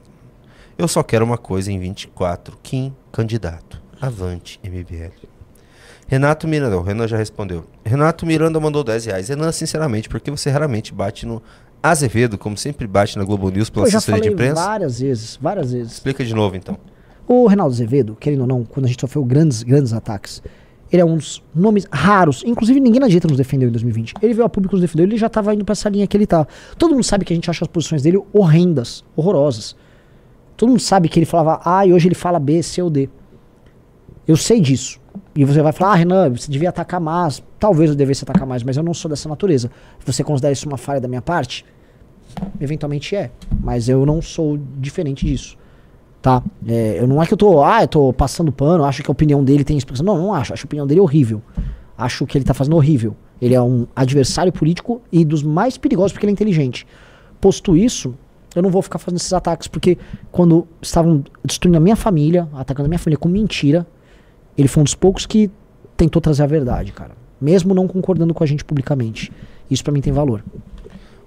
A: Eu só quero uma coisa em 24. Kim, candidato. Avante, MBL. Renato Miranda, o Renan já respondeu. Renato Miranda mandou 10 reais. Renan, sinceramente, porque você raramente bate no Azevedo, como sempre bate na Globo News pela assessoria de imprensa?
B: várias vezes, várias vezes.
A: Explica de novo, então.
B: O Reinaldo Azevedo, querendo ou não, quando a gente sofreu grandes, grandes ataques, ele é um dos nomes raros. Inclusive, ninguém na direita nos defendeu em 2020. Ele veio a público nos defendeu, ele já tava indo pra essa linha que ele tá. Todo mundo sabe que a gente acha as posições dele horrendas, horrorosas. Todo mundo sabe que ele falava A e hoje ele fala B, C ou D. Eu sei disso. E você vai falar, ah, Renan, você devia atacar mais. Talvez eu devesse atacar mais, mas eu não sou dessa natureza. Você considera isso uma falha da minha parte? Eventualmente é. Mas eu não sou diferente disso. Tá? É, eu não é que eu tô, ah, eu tô passando pano, acho que a opinião dele tem explicação. Não, não acho. Acho a opinião dele horrível. Acho que ele tá fazendo horrível. Ele é um adversário político e dos mais perigosos porque ele é inteligente. Posto isso, eu não vou ficar fazendo esses ataques porque quando estavam destruindo a minha família, atacando a minha família com mentira, ele foi um dos poucos que tentou trazer a verdade, cara. Mesmo não concordando com a gente publicamente. Isso pra mim tem valor.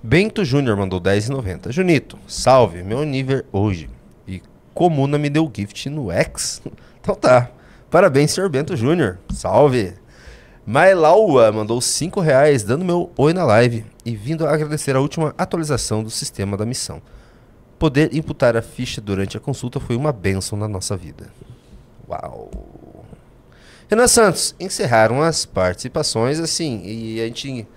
A: Bento Júnior mandou 10,90. Junito, salve, meu nível hoje. E Comuna me deu gift no X. Então tá. Parabéns, senhor Bento Júnior. Salve. Mailaua mandou 5 reais, dando meu oi na live e vindo agradecer a última atualização do sistema da missão. Poder imputar a ficha durante a consulta foi uma bênção na nossa vida. Uau. Renan Santos, encerraram as participações assim, e a gente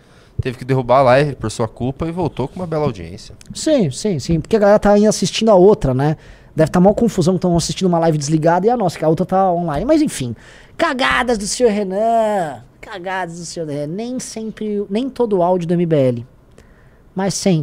A: teve que derrubar a live por sua culpa e voltou com uma bela audiência.
B: Sim, sim, sim. Porque a galera tá aí assistindo a outra, né? Deve estar tá mal confusão, estão assistindo uma live desligada e a nossa, que a outra tá online. Mas enfim, cagadas do senhor Renan. Cagadas do senhor Renan. Nem sempre, nem todo áudio do MBL. Mas sempre.